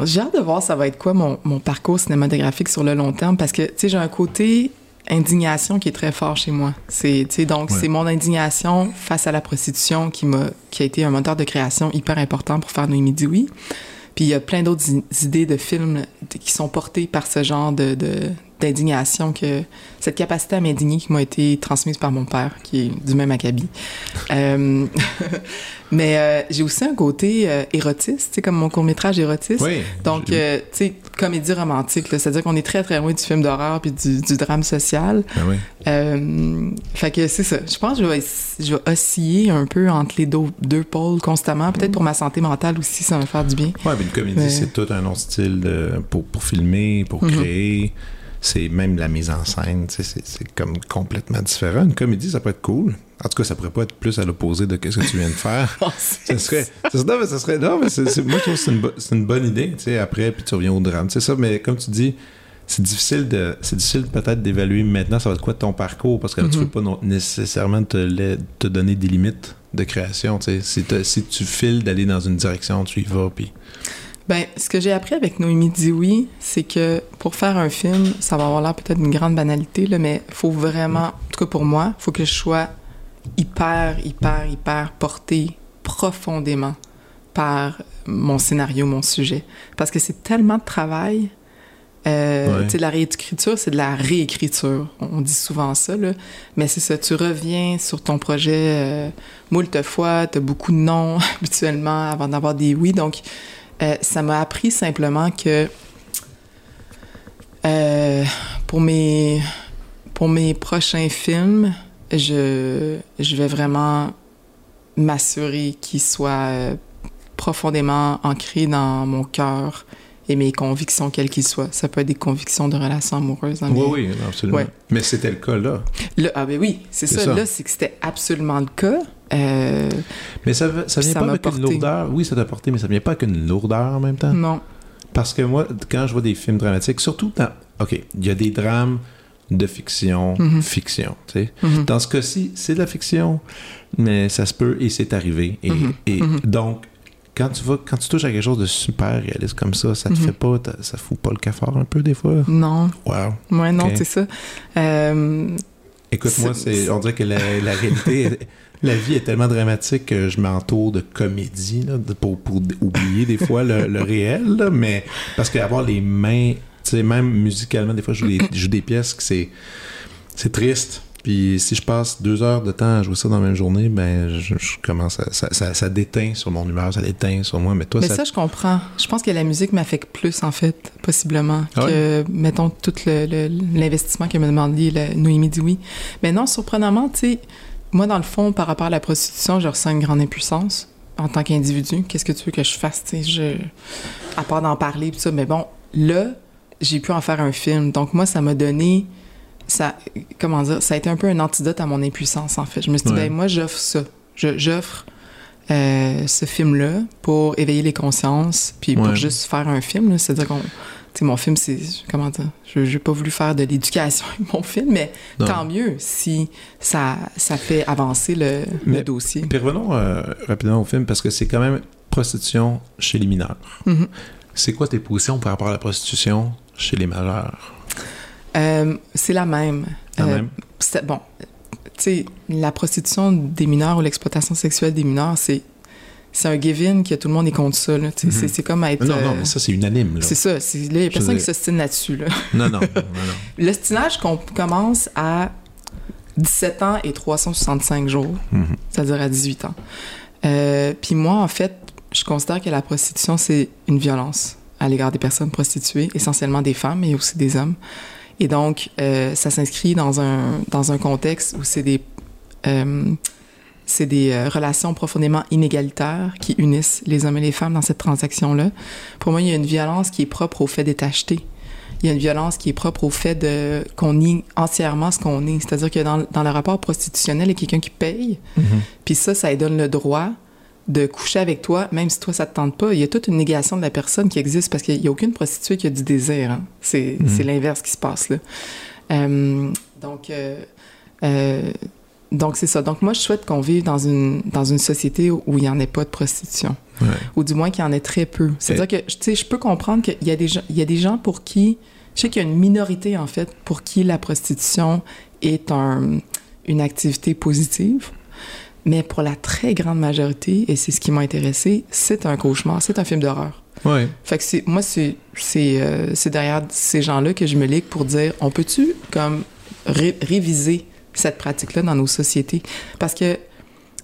J'ai hâte de voir ça va être quoi mon, mon parcours cinématographique sur le long terme parce que, tu sais, j'ai un côté indignation qui est très fort chez moi. C'est, donc, Ouais. c'est mon indignation face à la prostitution qui m'a, qui a été un moteur de création hyper important pour faire Noémie dit oui. Puis il y a plein d'autres idées de films qui sont portées par ce genre de, de- d'indignation que cette capacité à m'indigner qui m'a été transmise par mon père qui est du même acabit. Euh, mais euh, j'ai aussi un côté euh, érotiste, tu sais comme mon court-métrage érotiste. Oui. Donc, euh, tu sais, comédie romantique, c'est-à-dire qu'on est très, très loin du film d'horreur puis du, du drame social. Ben oui. Fait que c'est ça. Je pense que je vais, je vais osciller un peu entre les deux, deux pôles constamment. Peut-être pour ma santé mentale aussi, ça va me faire du bien. Ouais, mais une comédie, Mais- c'est tout un autre style de, pour, pour filmer, pour Mhm. créer. C'est même la mise en scène, c'est comme complètement différent. Une comédie, ça peut être cool. En tout cas, ça pourrait pas être plus à l'opposé de ce que tu viens de faire. Ça serait, ça, non, mais ça serait, non, mais moi, je trouve que c'est une, bo- c'est une bonne idée, tu sais, après, puis tu reviens au drame. C'est ça, mais comme tu dis, c'est difficile de, c'est difficile peut-être d'évaluer maintenant ça va être quoi ton parcours, parce que là, tu Mhm. peux pas non- nécessairement te, la- te donner des limites de création, tu sais. Si, t'as- si tu files d'aller dans une direction, tu y vas, puis... Ben, ce que j'ai appris avec Noémie dit oui, c'est que pour faire un film, ça va avoir l'air peut-être une grande banalité, là, mais faut vraiment, en tout cas pour moi, faut que je sois hyper, hyper, hyper portée profondément par mon scénario, mon sujet. Parce que c'est tellement de travail. Euh, Ouais. Tu sais, la réécriture, c'est de la réécriture. On dit souvent ça, là. Mais c'est ça, tu reviens sur ton projet euh, moult fois, tu as beaucoup de non habituellement avant d'avoir des oui. Donc, euh, ça m'a appris simplement que euh, pour, mes, pour mes prochains films, je, je vais vraiment m'assurer qu'ils soient euh, profondément ancrés dans mon cœur et mes convictions, quelles qu'ils soient. Ça peut être des convictions de relations amoureuses. Oui, oui, absolument. Ouais. Mais c'était le cas là. Là, ah ben oui, c'est C'est ça. ça. Là, c'est que c'était absolument le cas. Euh, Mais ça, ça vient ça pas avec une lourdeur. Oui, ça t'a porté, mais ça vient pas avec une lourdeur en même temps. non. Parce que moi, quand je vois des films dramatiques, surtout dans. OK, il y a des drames de fiction, Mhm. fiction, tu sais. Mhm. Dans ce cas-ci, c'est de la fiction, mais ça se peut et c'est arrivé. Et, Mhm. et Mhm. donc, quand tu vas, quand tu touches à quelque chose de super réaliste comme ça, ça te fait pas, ça fout pas le cafard un peu des fois? Non. Wow. Ouais, non, c'est ça. Euh, Écoute, moi, C'est- on dirait que la, la réalité, la vie est tellement dramatique que je m'entoure de comédie là, pour, pour oublier des fois le, le réel, là, mais parce qu'avoir les mains, tu sais, même musicalement, des fois, je joue des, je joue des pièces que c'est, c'est triste. Puis si je passe deux heures de temps à jouer ça dans la même journée, ben je, je commence à, ça, ça, ça déteint sur mon humeur, ça déteint sur moi. Mais toi, Mais ça, ça, je comprends. Je pense que la musique m'affecte plus, en fait, possiblement, Ah que, mettons, tout le- le- l'investissement que me demandé la Noémie dit oui. Mais non, surprenamment, tu sais, moi, dans le fond, par rapport à la prostitution, je ressens une grande impuissance en tant qu'individu. Qu'est-ce que tu veux que je fasse, je... à part d'en parler, tout ça. Mais bon, là, j'ai pu en faire un film. Donc, moi, ça m'a donné... Ça, comment dire, ça a été un peu un antidote à mon impuissance, en fait. Je me suis dit, Ouais. ben moi, j'offre ça. Je- J'offre euh, ce film-là pour éveiller les consciences, puis pour juste faire un film. C'est-à-dire qu'on. Sais, mon film, c'est. Comment dire? Je n'ai pas voulu faire de l'éducation avec mon film, mais Non. tant mieux si ça, ça fait avancer le, le dossier. Puis revenons euh, rapidement au film parce que c'est quand même prostitution chez les mineurs. Mhm. C'est quoi tes positions par rapport à la prostitution chez les majeurs? Euh, c'est la même. La Euh, même? bon, tu sais, la prostitution des mineurs ou l'exploitation sexuelle des mineurs, c'est c'est un give-in que tout le monde est contre ça. Mhm. c'est- comme être. Non, non, euh, mais ça, c'est unanime. C'est ça. Là, il n'y a personne qui dire- s'ostine là-dessus. Là. Non, non, non, non. L'ostinage qu'on commence à 17 ans et 365 jours, Mhm. c'est-à-dire à 18 ans. Euh, Puis moi, en fait, je considère que la prostitution, c'est une violence à l'égard des personnes prostituées, essentiellement des femmes, mais aussi des hommes. Et donc, euh, ça s'inscrit dans un, dans un contexte où c'est des, euh, c'est des euh, relations profondément inégalitaires qui unissent les hommes et les femmes dans cette transaction-là. Pour moi, il y a une violence qui est propre au fait d'être acheté. Il y a une violence qui est propre au fait de qu'on nie entièrement ce qu'on est. C'est-à-dire que dans, dans le rapport prostitutionnel, il y a quelqu'un qui paye, Mhm. puis ça, ça lui donne le droit de coucher avec toi, même si toi, ça te tente pas. Il y a toute une négation de la personne qui existe parce qu'il n'y a aucune prostituée qui a du désir. hein. C'est Mhm. c'est l'inverse qui se passe là. Euh, donc, euh, euh, donc c'est ça. Donc moi, je souhaite qu'on vive dans une, dans une société où il n'y en ait pas de prostitution Ouais. ou du moins qu'il y en ait très peu. C'est-à-dire que, tu sais, je peux comprendre qu'il y, a des gens- il y a des gens pour qui, je sais qu'il y a une minorité, en fait, pour qui la prostitution est un- une activité positive, mais pour la très grande majorité, et c'est ce qui m'a intéressé, c'est un cauchemar, c'est un film d'horreur. Ouais. Fait que c'est, moi, c'est, c'est, euh, c'est derrière ces gens-là que je me ligue pour dire, on peut-tu, comme, ré- réviser cette pratique-là dans nos sociétés? Parce que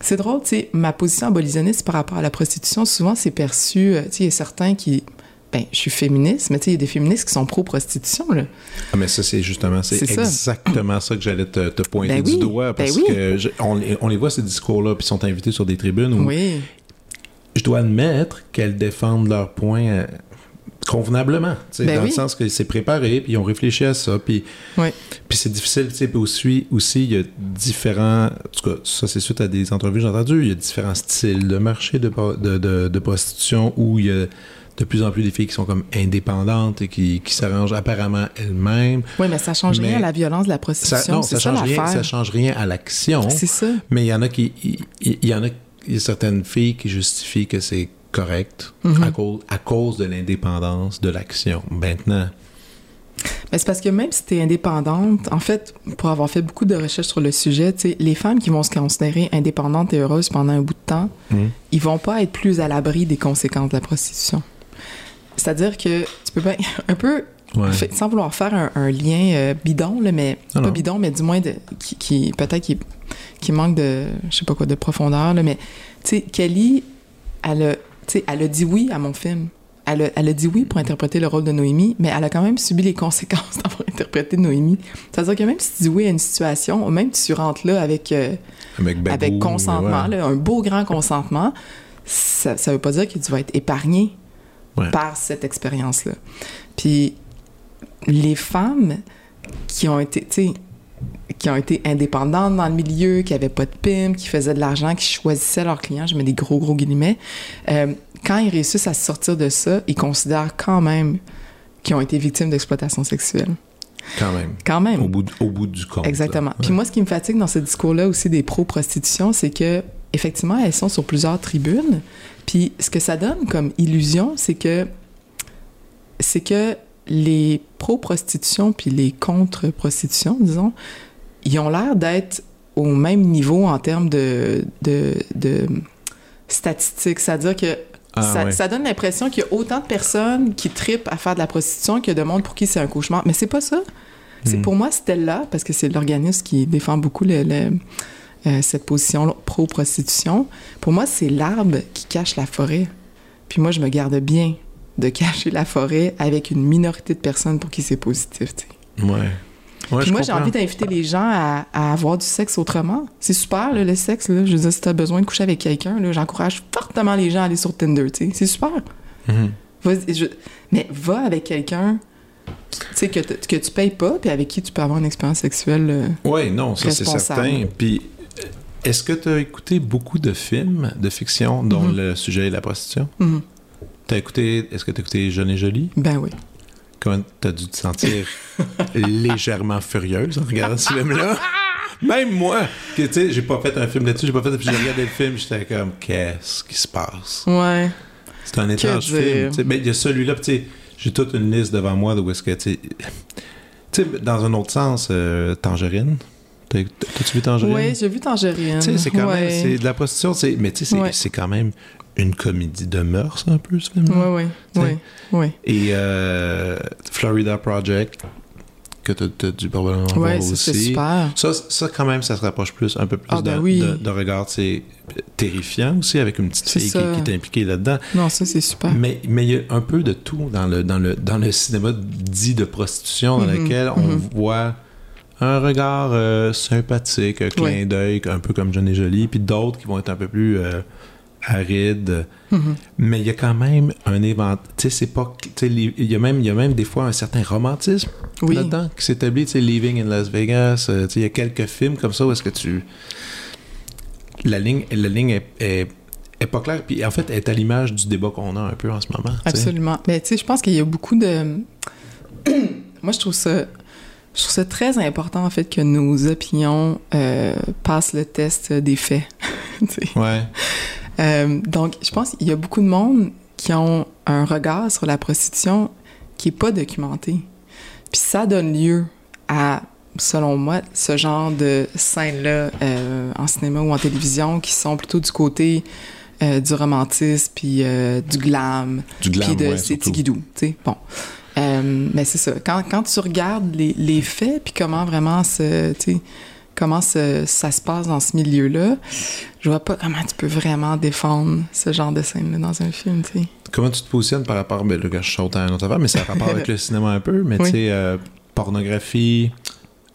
c'est drôle, tu sais, ma position abolitionniste par rapport à la prostitution, souvent, c'est perçu, euh, tu sais, il y a certains qui... Ben, je suis féministe, mais tu sais, il y a des féministes qui sont pro-prostitution, là. Ah, mais ça, c'est justement, c'est exactement ça. que j'allais te, te pointer Ben du oui, doigt parce ben oui. que je- on, les- on les voit, ces discours-là, puis ils sont invités sur des tribunes où Oui. je dois admettre qu'elles défendent leurs points euh, convenablement. Ben dans oui. le sens que c'est préparé, puis ils ont réfléchi à ça, puis Oui. C'est difficile, tu sais, puis aussi, aussi, il y a différents, en tout cas, ça c'est suite à des entrevues que j'ai entendues, il y a différents styles de marché de, de, de, de prostitution où il y a de plus en plus des filles qui sont comme indépendantes et qui, qui s'arrangent apparemment elles-mêmes. Oui, mais ça change Mais rien à la violence de la Ça, prostitution. non, c'est ça ça, change rien, ça change rien à l'action, C'est ça. mais il y en a qui, il, y en a, il y a certaines filles qui justifient que c'est correct Mhm. à, cause, à cause de l'indépendance de l'action. Maintenant, Mais c'est parce que même si tu es indépendante, en fait, pour avoir fait beaucoup de recherches sur le sujet, les femmes qui vont se considérer indépendantes et heureuses pendant un bout de temps, Mhm. ils vont pas être plus à l'abri des conséquences de la prostitution. C'est-à-dire que tu peux pas un peu ouais. fait- sans vouloir faire un, un lien euh, bidon là, mais Non, pas bidon mais du moins de, qui, qui- peut-être qui, qui manque de je sais pas quoi de profondeur là, mais tu sais Kelly elle a, sais, elle a dit oui à mon film. Elle a, elle a dit oui pour interpréter le rôle de Noémie, mais elle a quand même subi les conséquences d'avoir interprété Noémie. C'est-à-dire que même si tu dis oui à une situation, même si tu rentres là avec, euh, avec, Babou, avec consentement, ouais. là, un beau grand consentement, ça, ça veut pas dire que tu vas être épargné Ouais. par cette expérience-là. Puis les femmes qui ont été, tu sais, qui ont été indépendantes dans le milieu, qui n'avaient pas de pim, qui faisaient de l'argent, qui choisissaient leurs clients, je mets des gros, gros guillemets, euh, quand ils réussissent à sortir de ça, ils considèrent quand même qu'ils ont été victimes d'exploitation sexuelle. Quand même. Quand même. Au bout, du- au bout du compte. Exactement. Puis moi, ce qui me fatigue dans ce discours-là aussi des pro-prostitution, c'est que effectivement, elles sont sur plusieurs tribunes. Puis ce que ça donne comme illusion, c'est que c'est que les pro-prostitution puis les contre-prostitution, disons, ils ont l'air d'être au même niveau en termes de, de, de statistiques. C'est-à-dire que Ah, ça, donne l'impression qu'il y a autant de personnes qui tripent à faire de la prostitution que de monde pour qui c'est un cauchemar. Mais c'est pas ça. C'est Hmm. pour moi Stella, parce que c'est l'organisme qui défend beaucoup le- le- euh, cette position pro-prostitution. Pour moi, c'est l'arbre qui cache la forêt. Puis moi, je me garde bien de cacher la forêt avec une minorité de personnes pour qui c'est positif. Ouais. Ouais, Puis moi, j'ai envie d'inviter les gens à, à avoir du sexe autrement. C'est super, là, le sexe. Là. Je veux dire, si tu as besoin de coucher avec quelqu'un, j'encourage fortement les gens à aller sur Tinder. C'est super. Mhm. Je- Mais va avec quelqu'un tu sais, que, que tu payes pas, puis avec qui tu peux avoir une expérience sexuelle. euh, Ouais, non, ça c'est certain. Puis, Est-ce que tu as écouté beaucoup de films de fiction dont Mhm. le sujet est la prostitution? Mhm. T'as écouté, est-ce que tu as écouté Jeune et Jolie? Ben oui. Comment t'as dû te sentir légèrement furieuse en regardant ce film-là? Même moi, que tu sais, j'ai pas fait un film là-dessus, j'ai pas fait, puis j'ai regardé le film, j'étais comme, qu'est-ce qui se passe? Ouais. C'est un étrange film. Ben, il y a celui-là, tu sais, j'ai toute une liste devant moi de où est-ce que, tu sais, tu sais, dans un autre sens, euh, Tangerine. T'as- T'as-tu vu Tangerine? Ouais, j'ai vu Tangerine. Tu sais, c'est quand même, c'est de la prostitution, mais tu sais, c'est Ouais. c'est quand même une comédie de mœurs, un peu, ce ouais, Tu sais. ouais, ouais. Et euh, Florida Project, que tu as dû probablement voir Ouais, ça, aussi. super. Ça, ça, quand même, ça se rapproche plus, un peu plus Ah, ben de, oui. regard. C'est terrifiant aussi, avec une petite fille qui, ça. qui est impliquée là-dedans. Non, ça, c'est super. Mais mais il y a un peu de tout dans le, dans le, dans le cinéma dit de prostitution, dans Mhm, lequel on mhm. voit un regard euh, sympathique, un clin d'œil, un peu comme Jeune et Jolie, puis d'autres qui vont être un peu plus euh, arides. Mhm. Mais il y a quand même un évent. Tu sais, c'est pas. tu sais, les- Il y, a même- y a même des fois un certain romantisme Oui. là-dedans qui s'établit. Tu sais, Leaving in Las Vegas. euh, tu sais, il y a quelques films comme ça où est-ce que tu. La ligne, la ligne est, est, est pas claire. Puis en fait, elle est à l'image du débat qu'on a un peu en ce moment. Absolument. Mais tu sais, je pense qu'il y a beaucoup de. Moi, je trouve ça. Je trouve ça très important, en fait, que nos opinions euh, passent le test des faits. Ouais. Euh, donc, je pense qu'il y a beaucoup de monde qui ont un regard sur la prostitution qui est pas documenté. Puis ça donne lieu à, selon moi, ce genre de scènes-là euh, en cinéma ou en télévision qui sont plutôt du côté euh, du romantisme puis euh, du glam Du glam, puis de ouais, c'est tigidou, tu sais. Bon. Euh, mais c'est ça. Quand, quand tu regardes les, les faits, puis comment vraiment se, tu sais, comment ça se passe dans ce milieu-là, je vois pas comment tu peux vraiment défendre ce genre de scène-là dans un film, tu sais. Comment tu te positionnes par rapport. Ben, là, je saute à un autre affaire, mais ça a rapport avec le cinéma un peu. Mais Oui. tu sais, euh, pornographie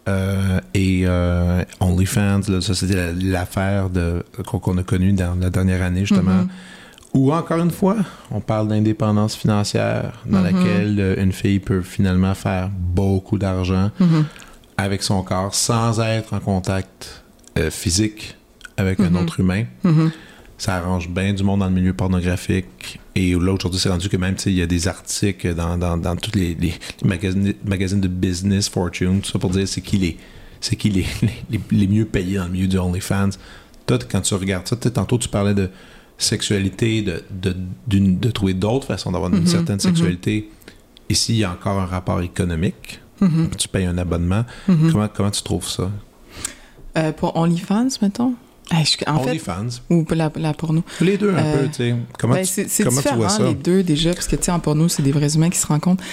euh, et euh, OnlyFans, là, ça c'était la- l'affaire de- qu'on a connue dans la dernière année, justement. Mhm. Ou encore une fois, on parle d'indépendance financière dans Mhm. laquelle une fille peut finalement faire beaucoup d'argent Mhm. Avec son corps sans être en contact euh, physique avec un Mhm. autre humain. Mhm. Ça arrange bien du monde dans le milieu pornographique. Et là, aujourd'hui, c'est rendu que même, il y a des articles dans, dans, dans tous les, les magazines, magazines de business, Fortune, tout ça pour dire c'est qui les, c'est qui les, les, les mieux payés dans le milieu du OnlyFans. Toi, quand tu regardes ça, tantôt, tu parlais de sexualité, de, de, d'une- de trouver d'autres façons d'avoir une Mhm, certaine sexualité. Ici, il y a encore un rapport économique. Mhm. Tu payes un abonnement. Mhm. Comment, comment tu trouves ça? Euh, pour OnlyFans, mettons? Ah, je- en fait, OnlyFans. ou pour la, la porno? Les deux, un Euh, peu, tu sais. Comment, Ben, tu, comment tu vois ça? les deux, déjà, parce que, tu sais, en porno, c'est des vrais humains qui se rencontrent.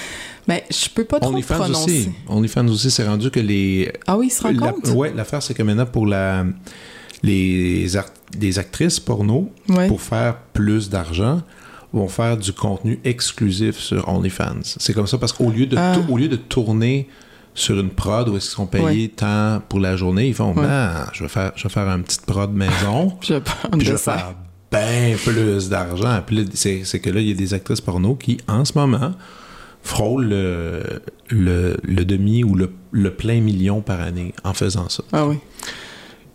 Ben, je peux pas trop OnlyFans prononcer. aussi. OnlyFans aussi, c'est rendu que les. Ah oui, ils se la- rencontrent? ouais, l'affaire, c'est que maintenant, pour la, les, art- actrices porno, Ouais. pour faire plus d'argent, vont faire du contenu exclusif sur OnlyFans. C'est comme ça parce qu'au lieu, de Ah. au lieu de tourner sur une prod où est-ce qu'ils sont payés Ouais. tant pour la journée, ils font Ouais. Ben, je vais faire je vais faire une petite prod maison. Je vais prendre Puis je vais faire bien plus d'argent. Puis c'est, c'est que là, il y a des actrices porno qui, en ce moment, frôlent le, le, le demi ou le, le plein million par année en faisant ça. Ah oui.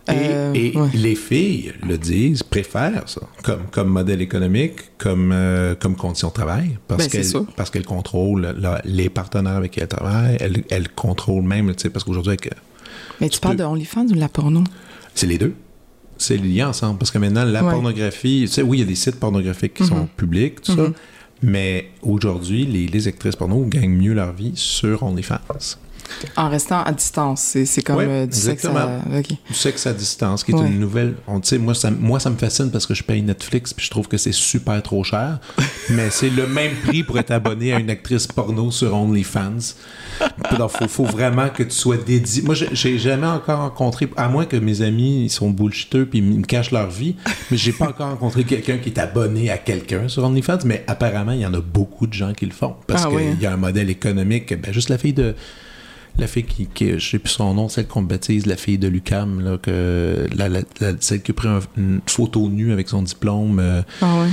Et, Euh, et ouais. les filles le disent, préfèrent ça comme, comme modèle économique, comme, euh, comme condition de travail, parce Ben, qu'elles sûr. parce qu'elles contrôlent la- les partenaires avec qui elles travaillent, elles, elles contrôlent même, tu sais, parce qu'aujourd'hui, avec, Mais tu, tu parles peux- de OnlyFans ou de la porno? c'est les deux. C'est lié ensemble. Parce que maintenant, la Ouais. pornographie, tu sais, oui, il y a des sites pornographiques qui sont Mhm. publics, tout ça. Mhm. Mais aujourd'hui, les, les actrices porno gagnent mieux leur vie sur OnlyFans. En restant à distance. C'est comme Ouais, euh, du sexe à... exactement. OK. Du sexe à distance, qui est Ouais. une nouvelle. On, moi, ça, moi, ça me fascine parce que je paye Netflix puis je trouve que c'est super trop cher. mais c'est le même prix pour être abonné à une actrice porno sur OnlyFans. Donc, faut, faut vraiment que tu sois dédié. Moi, j'ai- j'ai jamais encore rencontré, à moins que mes amis ils sont bullshiteux puis ils me cachent leur vie, mais j'ai pas encore rencontré quelqu'un qui est abonné à quelqu'un sur OnlyFans. Mais apparemment, il y en a beaucoup de gens qui le font parce Ah qu'il oui. y a un modèle économique. Ben, juste la fille de la fille qui, qui je sais plus son nom, celle qu'on baptise la fille de Lucam, là, que, la, la- la- celle qui a pris un- une photo nue avec son diplôme, euh, Ah ouais.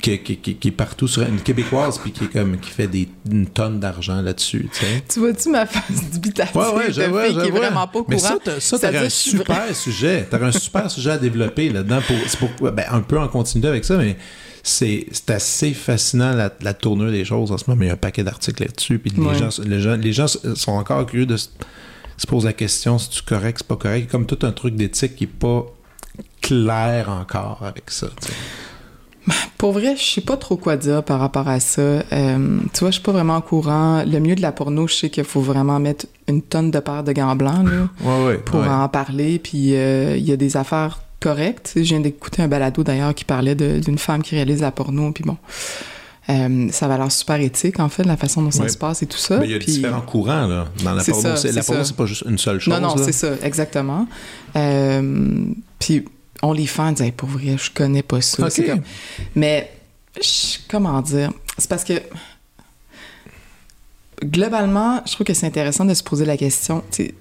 qui, qui, qui, qui est partout sur une québécoise puis qui est comme qui fait des une tonne d'argent là-dessus tu sais Tu vois-tu ma face dubitative ouais ouais de fille vois, qui est vraiment pas au mais courant? ça t'as- ça t'aurais un super sujet t'aurais un super sujet à développer là-dedans pour ben, un peu en continuité avec ça mais c'est assez fascinant la, la tournure des choses en ce moment mais il y a un paquet d'articles là-dessus puis les gens les gens les gens sont encore curieux de se se poser la question si tu correct c'est pas correct? Comme tout un truc d'éthique qui est pas clair encore avec ça sais. Pour vrai, je sais pas trop quoi dire par rapport à ça. Euh, tu vois, je suis pas vraiment au courant. Le mieux de la porno, je sais qu'il faut vraiment mettre une tonne de paires de gants blancs là, ouais ouais pour ouais. en parler. Puis euh, il y a des affaires sais, Je viens d'écouter un balado d'ailleurs qui parlait d'une femme qui réalise la porno. Puis bon, euh, ça va l'air super éthique en fait, la façon dont ça Ouais. se passe et tout ça. Mais il y a Puis- différents courants là, dans la porno. la porno, c'est pas juste une seule chose. Non, non, c'est ça, exactement. Euh, puis on les fans disaient, pour vrai, je connais pas ça. Comme- Mais, je- comment dire? C'est parce que, globalement, je trouve que c'est intéressant de se poser la question, tu sais,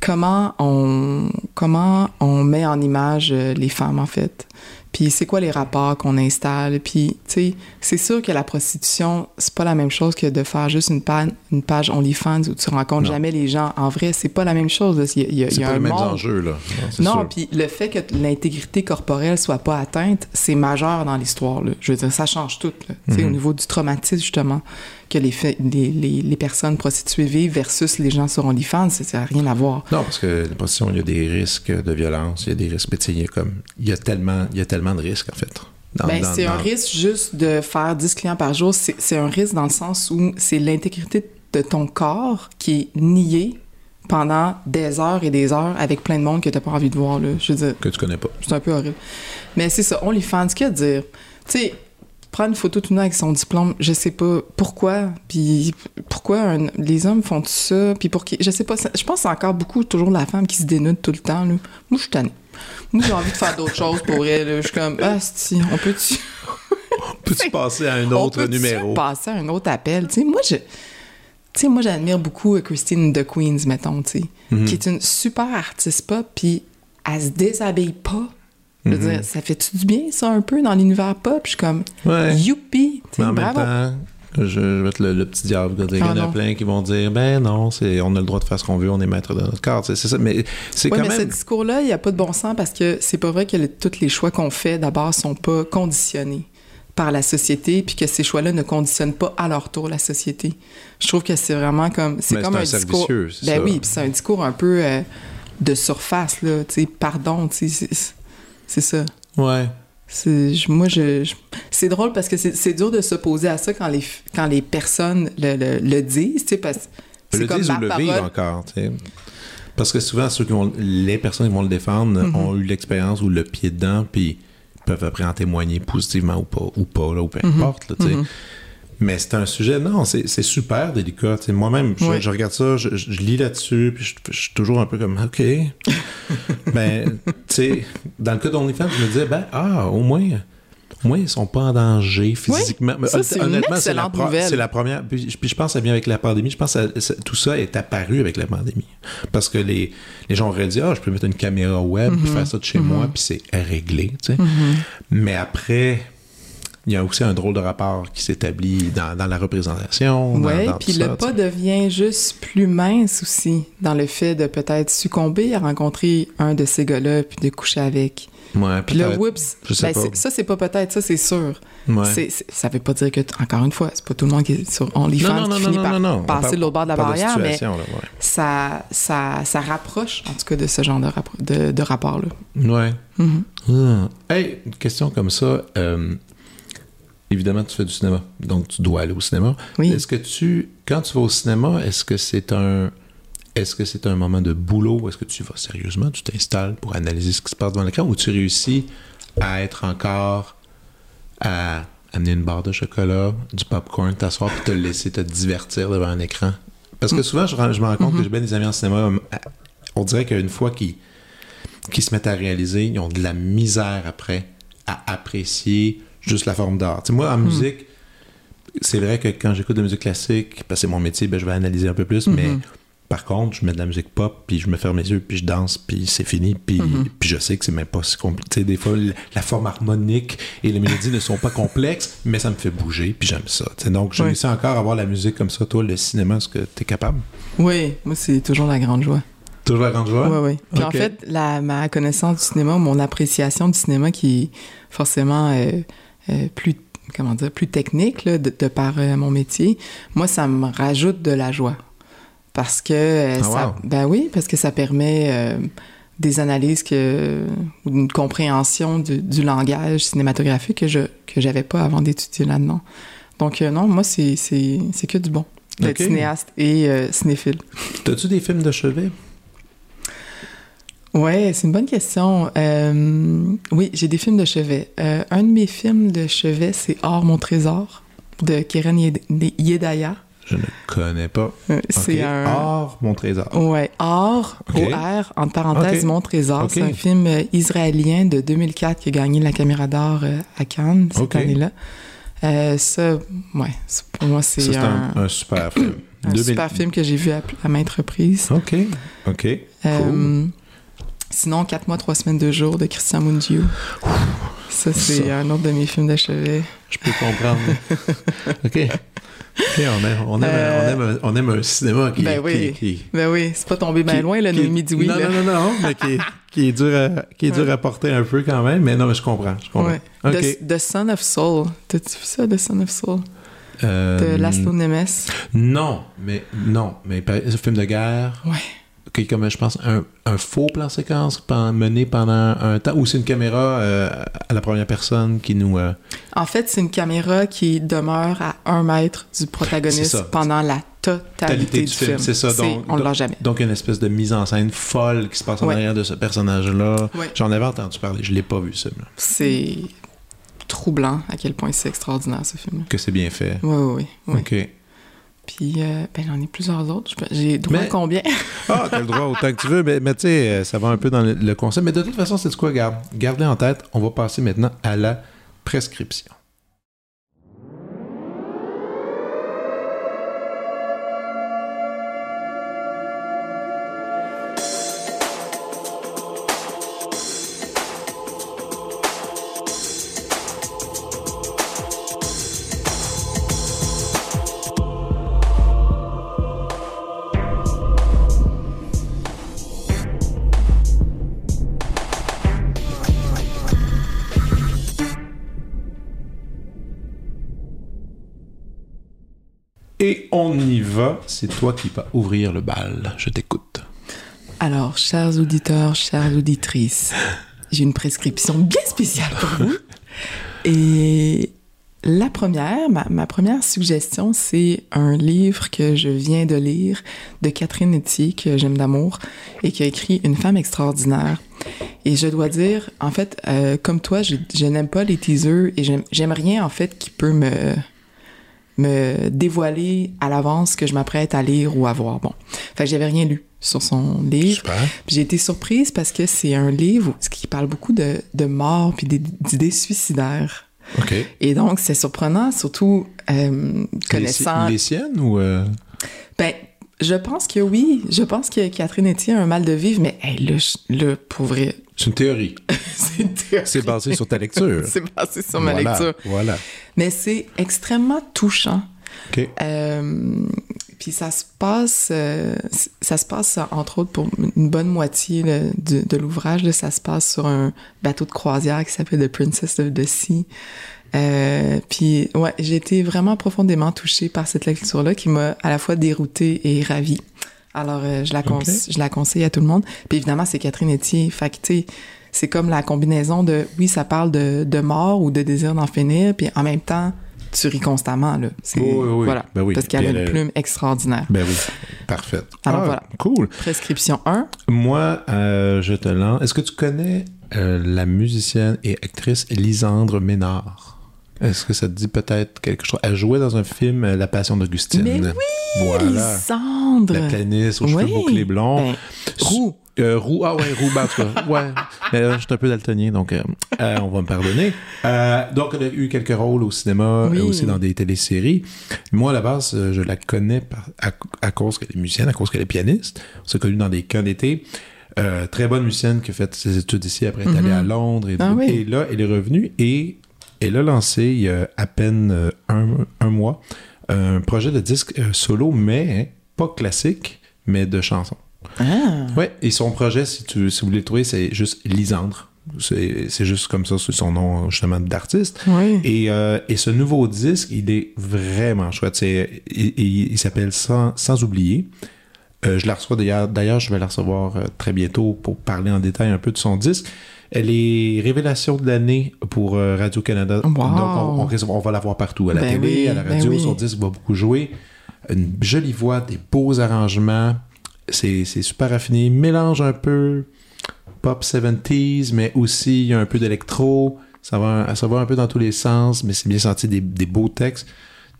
comment on, comment on met en image euh, les femmes, en fait? Puis c'est quoi les rapports qu'on installe? Puis, tu sais, c'est sûr que la prostitution, c'est pas la même chose que de faire juste une, page une page OnlyFans où tu rencontres Non. jamais les gens. En vrai, c'est pas la même chose. Il y a, il y a- pas un les mêmes monde. enjeux, là. Non, puis le fait que l'intégrité corporelle soit pas atteinte, c'est majeur dans l'histoire. là. Je veux dire, ça change tout. là. Tu sais, Mhm. Au niveau du traumatisme, justement, que les, fa- les, les, les personnes prostituées vivent versus les gens sur OnlyFans, ça n'a rien à voir. Non, parce que la prostitution, il y a des risques de violence, il y a des risques, il y a comme, il y a tellement, il y a tellement de risques, en fait. Ben, dans- c'est un risque juste de faire 10 clients par jour. C'est un risque dans le sens où c'est l'intégrité de ton corps qui est niée pendant des heures et des heures avec plein de monde que t'as pas envie de voir. Là. Je veux dire, que tu connais pas. c'est un peu horrible. Mais c'est ça, OnlyFans, qu'il y a à dire? Tu sais, prendre une photo tout nu avec son diplôme, je sais pas pourquoi, puis pourquoi un- les hommes font tout ça, puis pour qui... Je sais pas, ça- je pense que c'est encore beaucoup toujours la femme qui se dénude tout le temps, là. Moi, je suis tannée. Moi, j'ai envie de faire d'autres choses pour elle. Je suis comme, ah, si, on peut-tu... Peux-tu passer à un On autre peut-tu numéro? passer à un autre appel? Tu sais, moi, je... Tu sais, moi, j'admire beaucoup euh, Christine de Queens, mettons, tu sais, Mhm. qui est une super artiste pop, puis elle se déshabille pas. Je veux Mhm. dire, ça fait-tu du bien, ça, un peu, dans l'univers pop? Je suis comme, Ouais. youpi! En bravo! même temps, je, je vais être le, le petit diable. dire, Il y Ah, en a plein qui vont dire Ben non, c'est, on a le droit de faire ce qu'on veut, on est maître de notre corps. C'est ça. Mais c'est Oui, quand mais ce discours-là, il n'y a pas de bon sens parce que c'est pas vrai que le- tous les choix qu'on fait, d'abord, sont pas conditionnés par la société, puis que ces choix-là ne conditionnent pas à leur tour la société. Je trouve que c'est vraiment comme... C'est comme un, discours... ben ça. oui, puis c'est un discours un peu euh, de surface, là, tu sais, pardon, tu sais, c'est- ça. Ouais. Moi, je, je- c'est drôle parce que c'est dur de s'opposer à ça quand les, quand les personnes le, le- le disent, tu sais, parce que le comme disent ou le vivent encore, tu sais. Parce que souvent, ceux qui vont, les personnes qui vont le défendre Mhm. ont eu l'expérience ou le pied dedans, puis peuvent après en témoigner positivement ou pas, ou pas, là, ou peu Mhm. importe, tu sais. Mais c'est un sujet, non, c'est super délicat. Moi-même, je, Ouais. je regarde ça, je, je lis là-dessus, puis je, je suis toujours un peu comme, OK. ben, tu sais, dans le cas d'OnlyFans, je me disais, ben, ah, au moins, au moins, ils sont pas en danger physiquement. Ça, c'est honnêtement, c'est la, première. Puis, je pense que ça vient avec la pandémie. Je pense que ça- tout ça est apparu avec la pandémie. Parce que les, les gens auraient dit, ah, je peux mettre une caméra web, Mm-hmm. puis faire ça de chez moi, puis c'est réglé, tu sais. Mais après, il y a aussi un drôle de rapport qui s'établit dans, dans la représentation. Oui, puis le ça, pas devient juste plus mince aussi dans le fait de peut-être succomber à rencontrer un de ces gars-là puis de coucher avec. Ouais, Puis là, whoops, ben, ça c'est pas peut-être, ça c'est sûr. Ouais. Ça veut pas dire que, encore une fois, c'est pas tout le monde qui est sur OnlyFans Non, non, non, qui finit non, par non, non. On passer parle de l'autre bord de la barrière, mais situation, là, ouais. ça, ça, ça rapproche en tout cas de ce genre de, rappro- de, de rapport-là. Ouais. Ah. Hey, une question comme ça. euh, évidemment, tu fais du cinéma, donc tu dois aller au cinéma. Oui. Est-ce que tu, quand tu vas au cinéma, est-ce que c'est un, est-ce que c'est un moment de boulot, est-ce que tu vas sérieusement, tu t'installes pour analyser ce qui se passe devant l'écran, ou tu réussis à être encore à amener une barre de chocolat, du popcorn, t'asseoir puis te laisser te divertir devant un écran? Parce que souvent, je, me rends compte que j'ai bien des amis en cinéma, euh, on dirait qu'une fois qu'ils qui se mettent à réaliser, ils ont de la misère après à apprécier juste la forme d'art. Moi, en musique, c'est vrai que quand j'écoute de la musique classique, parce que c'est mon métier, ben, je vais analyser un peu plus, mais Par contre, je mets de la musique pop, puis je me ferme les yeux, puis je danse, puis c'est fini, puis, puis je sais que c'est même pas si compliqué. Des fois, la forme harmonique et les mélodies ne sont pas complexes, mais ça me fait bouger, puis j'aime ça. Donc, j'ai Ouais. réussi encore à avoir la musique comme ça. Toi, le cinéma, est-ce que tu es capable? Oui, moi, c'est toujours la grande joie. Toujours la grande joie? Oui, oui. Puis en fait, la, ma connaissance du cinéma, mon appréciation du cinéma qui est forcément euh, plus, comment dire, plus technique là, de, de par euh, mon métier, moi, ça me rajoute de la joie. Parce que euh, Ah, ça, wow. ben oui, parce que ça permet euh, des analyses que, ou une compréhension du, du langage cinématographique que je que j'avais pas avant d'étudier là-dedans. Donc euh, non, moi c'est que du bon d'être cinéaste et euh, cinéphile. T'as-tu des films de chevet? Ouais, c'est une bonne question. Euh, oui, j'ai des films de chevet. Euh, un de mes films de chevet, c'est Or mon trésor de Keren Yed- Yedaya. Je ne connais pas. Euh. C'est un Or, mon trésor. Ouais, Or. O-R, entre parenthèses. Mon Trésor. C'est un film israélien de 2004 qui a gagné la caméra d'or à Cannes cette année-là. Ça, ouais, c'est- pour moi, c'est un, un, un super film. un 2000 super film que j'ai vu à, à maintes reprises. OK. OK. Sinon, 4 mois, 3 semaines, 2 jours de Christian Mungiu. Ça, c'est un autre de mes films de chevet. Je peux comprendre. OK. OK, on aime, on aime, Euh, on aime, un- on aime un cinéma qui, Ben oui. qui, qui- Ben oui, c'est pas tombé bien loin, le qui- Noémie Dioui. Non, là. non, non, non, mais qui, qui est dur à, qui est dur Ouais. à porter un peu quand même. Mais non, mais je comprends. Je comprends. Ouais. OK. The, The Son of Soul. T'as-tu vu ça, The Son of Soul? Euh, De Laszlo Nemes. Non, mais non, mais c'est un film de guerre. Ouais. Qui est comme, je pense, un, un faux plan séquence pen- mené pendant un temps, ou c'est une caméra euh, à la première personne qui nous... euh, En fait, c'est une caméra qui demeure à un mètre du protagoniste pendant la totalité du, film. C'est ça, donc... on ne l'a jamais. Donc, une espèce de mise en scène folle qui se passe en Ouais. arrière de ce personnage-là. Ouais. J'en avais entendu parler, je l'ai pas vu, ça. là. C'est troublant à quel point c'est extraordinaire, ce film. Que c'est bien fait. Oui, oui, oui. OK. Puis, euh, ben, j'en ai plusieurs autres. J'ai droit Mais- à combien? Ah, t'as le droit autant que tu veux, mais, mais tu sais, euh, ça va un peu dans le, le concept. Mais de toute façon, c'est quoi, garde? Gardez en tête, on va passer maintenant à la prescription. C'est toi qui vas ouvrir le bal. Je t'écoute. Alors, chers auditeurs, chères auditrices, j'ai une prescription bien spéciale pour vous. Et la première, ma, première suggestion, c'est un livre que je viens de lire de Catherine Etier, que j'aime d'amour, et qui a écrit Une femme extraordinaire. Et je dois dire, en fait, euh, comme toi, je, je n'aime pas les teasers et j'aime rien, en fait, qui peut me, me dévoiler à l'avance ce que je m'apprête à lire ou à voir. Bon. Fait que j'avais rien lu sur son livre. J'ai été surprise parce que c'est un livre qui parle beaucoup de, de mort puis d'idées suicidaires. OK. Et donc, c'est surprenant, surtout euh, connaissant... Les, les siennes ou... euh, Ben, je pense que oui. Je pense que Catherine Etier a un mal de vivre, mais hey, là, là, pour vrai, C'est une théorie. c'est une théorie. C'est basé sur ta lecture. C'est basé sur ma Voilà, lecture. Voilà. Mais c'est extrêmement touchant. OK. Euh, puis ça se passe, euh, ça se passe entre autres pour une bonne moitié de, de l'ouvrage. Ça se passe sur un bateau de croisière qui s'appelle The Princess of the Sea. Euh, puis ouais, j'ai été vraiment profondément touchée par cette lecture-là qui m'a à la fois déroutée et ravie. Alors euh, je la je conseille à tout le monde. Puis évidemment c'est Catherine Etier. Fait que tu sais, c'est comme la combinaison de oui ça parle de, de mort ou de désir d'en finir, puis en même temps tu ris constamment là. C'est Oui, oui, oui. voilà Ben oui. parce qu'elle a une elle- plume extraordinaire. Ben oui. Parfait. Alors Ah, voilà. Cool. Prescription 1. Moi, euh, je te lance. Est-ce que tu connais euh, la musicienne et actrice Lisandre Ménard? Est-ce que ça te dit peut-être quelque chose? Elle jouait dans un film euh, La Passion d'Augustine. Mais oui! Voilà. Lisandre! La pianiste aux cheveux Oui. bouclés blonds. Ben, roux. Euh, roux, ah ouais, roux, ben, en tout cas, ouais. Mais je suis un peu daltonien, donc euh, on va me pardonner. Donc, elle a eu quelques rôles au cinéma, Oui. aussi dans des téléséries. Moi, à la base, je la connais par- à, à cause qu'elle est musicienne, à cause qu'elle est pianiste. On s'est connus dans des camps d'été. Euh, très bonne musicienne qui a fait ses études ici, après elle est allée à Londres. Et, Ah oui. et là, elle est revenue et elle a lancé il y a à peine euh, un, un mois un projet de disque euh, solo, mais pas classique, mais de chansons. Ah. Ouais, et son projet, si, tu, si vous voulez le trouver, c'est juste Lisandre. C'est juste comme ça, c'est son nom justement d'artiste. Oui. Et, euh, et ce nouveau disque, il est vraiment chouette. Il- il s'appelle sans, sans oublier. Euh, je la reçois d'ailleurs, d'ailleurs, je vais la recevoir euh, très bientôt pour parler en détail un peu de son disque. Elle est révélation de l'année pour euh, Radio-Canada. Wow. Donc, on, on risque- on va la voir partout, à la Ben télé, oui, à la ben radio. oui. Son disque va beaucoup jouer. Une jolie voix, des beaux arrangements. C'est c'est super raffiné. Mélange un peu pop 70s, mais aussi il y a un peu d'électro. Ça va, ça va un peu dans tous les sens, mais c'est bien senti des, des beaux textes.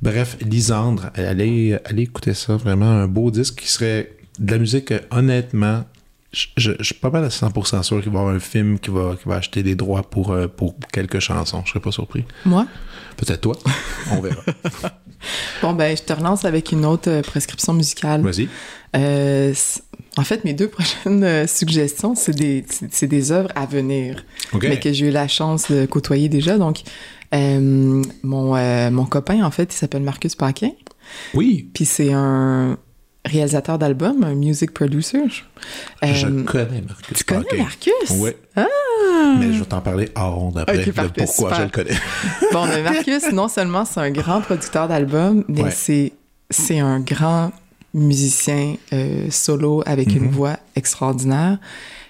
Bref, Lisandre, allez, allez écouter ça. Vraiment un beau disque qui serait de la musique, honnêtement. Je, je- je suis pas mal à 100% sûr qu'il va y avoir un film qui va, qui va acheter des droits pour, euh, pour quelques chansons. Je serais pas surpris. Moi? Peut-être toi. On verra. Bon, ben, je te relance avec une autre euh, prescription musicale. Vas-y. Euh, en fait, mes deux prochaines suggestions, c'est des, c'est des œuvres à venir, OK. mais que j'ai eu la chance de côtoyer déjà. Donc, euh, mon, mon copain, en fait, il s'appelle Marcus Paquin, Oui, puis c'est un réalisateur d'albums, un music producer. je Euh, connais Marcus. tu connais. Marcus? Oui. Ah! Mais je vais t'en parler en ronde après. Ok, de pourquoi super. je le connais. Bon, mais Marcus, non seulement c'est un grand producteur d'albums, mais Ouais. c'est c'est un grand musicien euh, solo avec une Mhm. voix extraordinaire.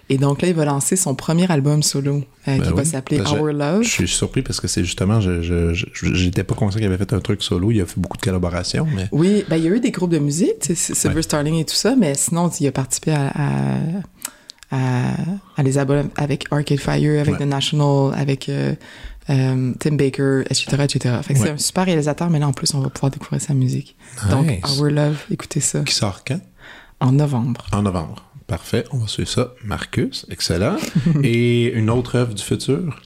Et donc là, il va lancer son premier album solo euh, qui Ben va s'appeler Ben, Our Love. Je suis surpris parce que c'est justement, je, j'étais pas conscient qu'il avait fait un truc solo. Il a fait beaucoup de collaborations, mais Oui, ben, il y a eu des groupes de musique, Silver Starling et tout ça, mais sinon, il a participé à, à, à, à les albums avec Arcade Fire, avec Ouais. The National, avec euh, euh, Tim Baker, etc., etc. Fait que Ouais. c'est un super réalisateur, mais là, en plus, on va pouvoir découvrir sa musique. Donc. Our Love, écoutez ça, qui sort quand? en novembre. En novembre. Parfait, on va suivre ça. Marcus, excellent. Et une autre œuvre du futur?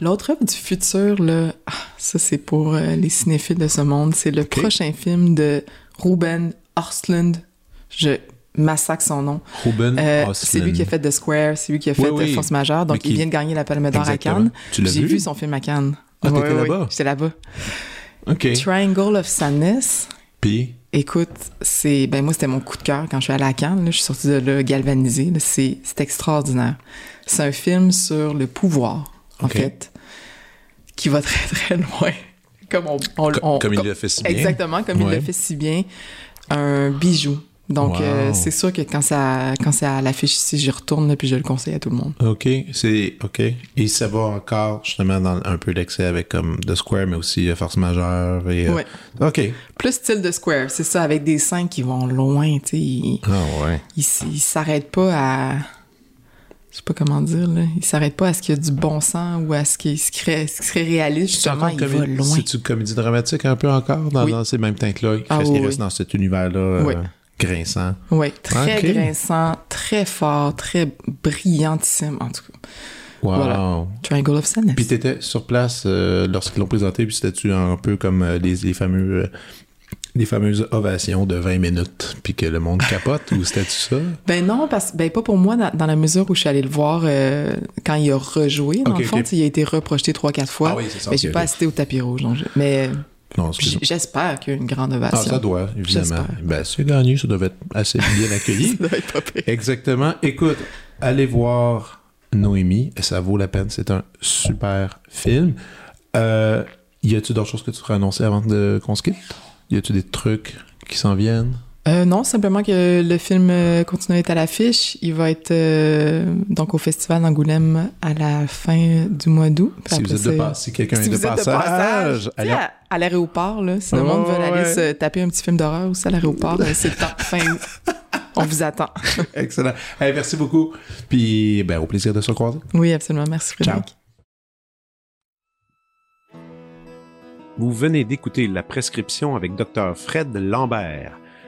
L'autre œuvre du futur, là, ah, ça, c'est pour euh, les cinéphiles de ce monde. C'est le prochain film de Ruben Östlund. Je massacre son nom. Ruben Euh, c'est lui qui a fait The Square, c'est lui qui a fait Oui, oui. euh, Force Majeure, donc qui- il vient de gagner la Palme d'Or à. Cannes. Tu l'as J'ai vu? vu son film à Cannes. Ah, t'étais là-bas? J'étais là-bas. OK. Triangle of Sadness. Puis, Écoute, c'est ben moi c'était mon coup de cœur quand je suis allée à Cannes. Là, je suis sortie de là galvanisée. C'est c'est extraordinaire. C'est un film sur le pouvoir, en fait, qui va très très loin. Comme on, on- co- on- comme il le fait si bien. Exactement, comme il le fait si bien. Un bijou. Donc, Wow. euh, c'est sûr que quand ça, quand c'est à l'affiche ici, j'y retourne, là, puis je le conseille à tout le monde. OK, c'est OK. Et ça va encore justement dans un peu l'excès avec comme The Square, mais aussi euh, Force Majeure et. euh, Ouais. OK. Plus style de Square, c'est ça, avec des scènes qui vont loin, tu sais. Ils Ah ouais. ils s'arrêtent pas à. Je sais pas comment dire, là. Ils s'arrêtent pas à ce qu'il y a du bon sens ou à ce qui, serait, ce qui serait réaliste. Justement, il va loin. C'est une comédie dramatique un peu encore dans, Oui. dans ces mêmes teintes-là. Ah reste, il oui, reste oui. dans cet univers-là Oui. Grinçant. Oui, très grinçant, très fort, très brillantissime, en tout cas. Wow. Voilà. Triangle of Sadness. Puis t'étais sur place euh, lorsqu'ils l'ont présenté, puis c'était-tu un peu comme euh, les, les fameux. euh, les fameuses ovations de 20 minutes, puis que le monde capote, ou c'était-tu ça? Ben non, parce ben pas pour moi, dans, dans la mesure où je suis allée le voir quand il a rejoué. Dans le fond, il a été reprojeté trois, quatre fois. Ah oui, c'est ça, Mais ok, j'ai ok. pas assisté au tapis rouge. Donc je- Mais Non, j'espère qu'il y a une grande Ah, ovation. ça doit, évidemment. Ben, as gagné, ça devait être assez bien accueilli. Ça doit être pas pire. Exactement. Écoute, allez voir Noémie, ça vaut la peine. C'est un super film. Euh, y a-tu d'autres choses que tu ferais annoncer avant de qu'on se quitte? Y a-tu des trucs qui s'en viennent? Euh, non, simplement que le film euh, continue à être à l'affiche. Il va être euh, donc au Festival d'Angoulême à la fin du mois d'août. Si, vous êtes de c'est- pas- si quelqu'un si est de passage, allez- à, à l'aéroport, là, si le Oh, monde veut aller ouais. se taper un petit film d'horreur aussi à l'aéroport, ben, c'est le temps. Fin août. On vous attend. Excellent. Hey, merci beaucoup. Puis, ben, au plaisir de se croiser. Oui, absolument. Merci, Frédéric. Vous venez d'écouter La prescription avec Dr. Fred Lambert.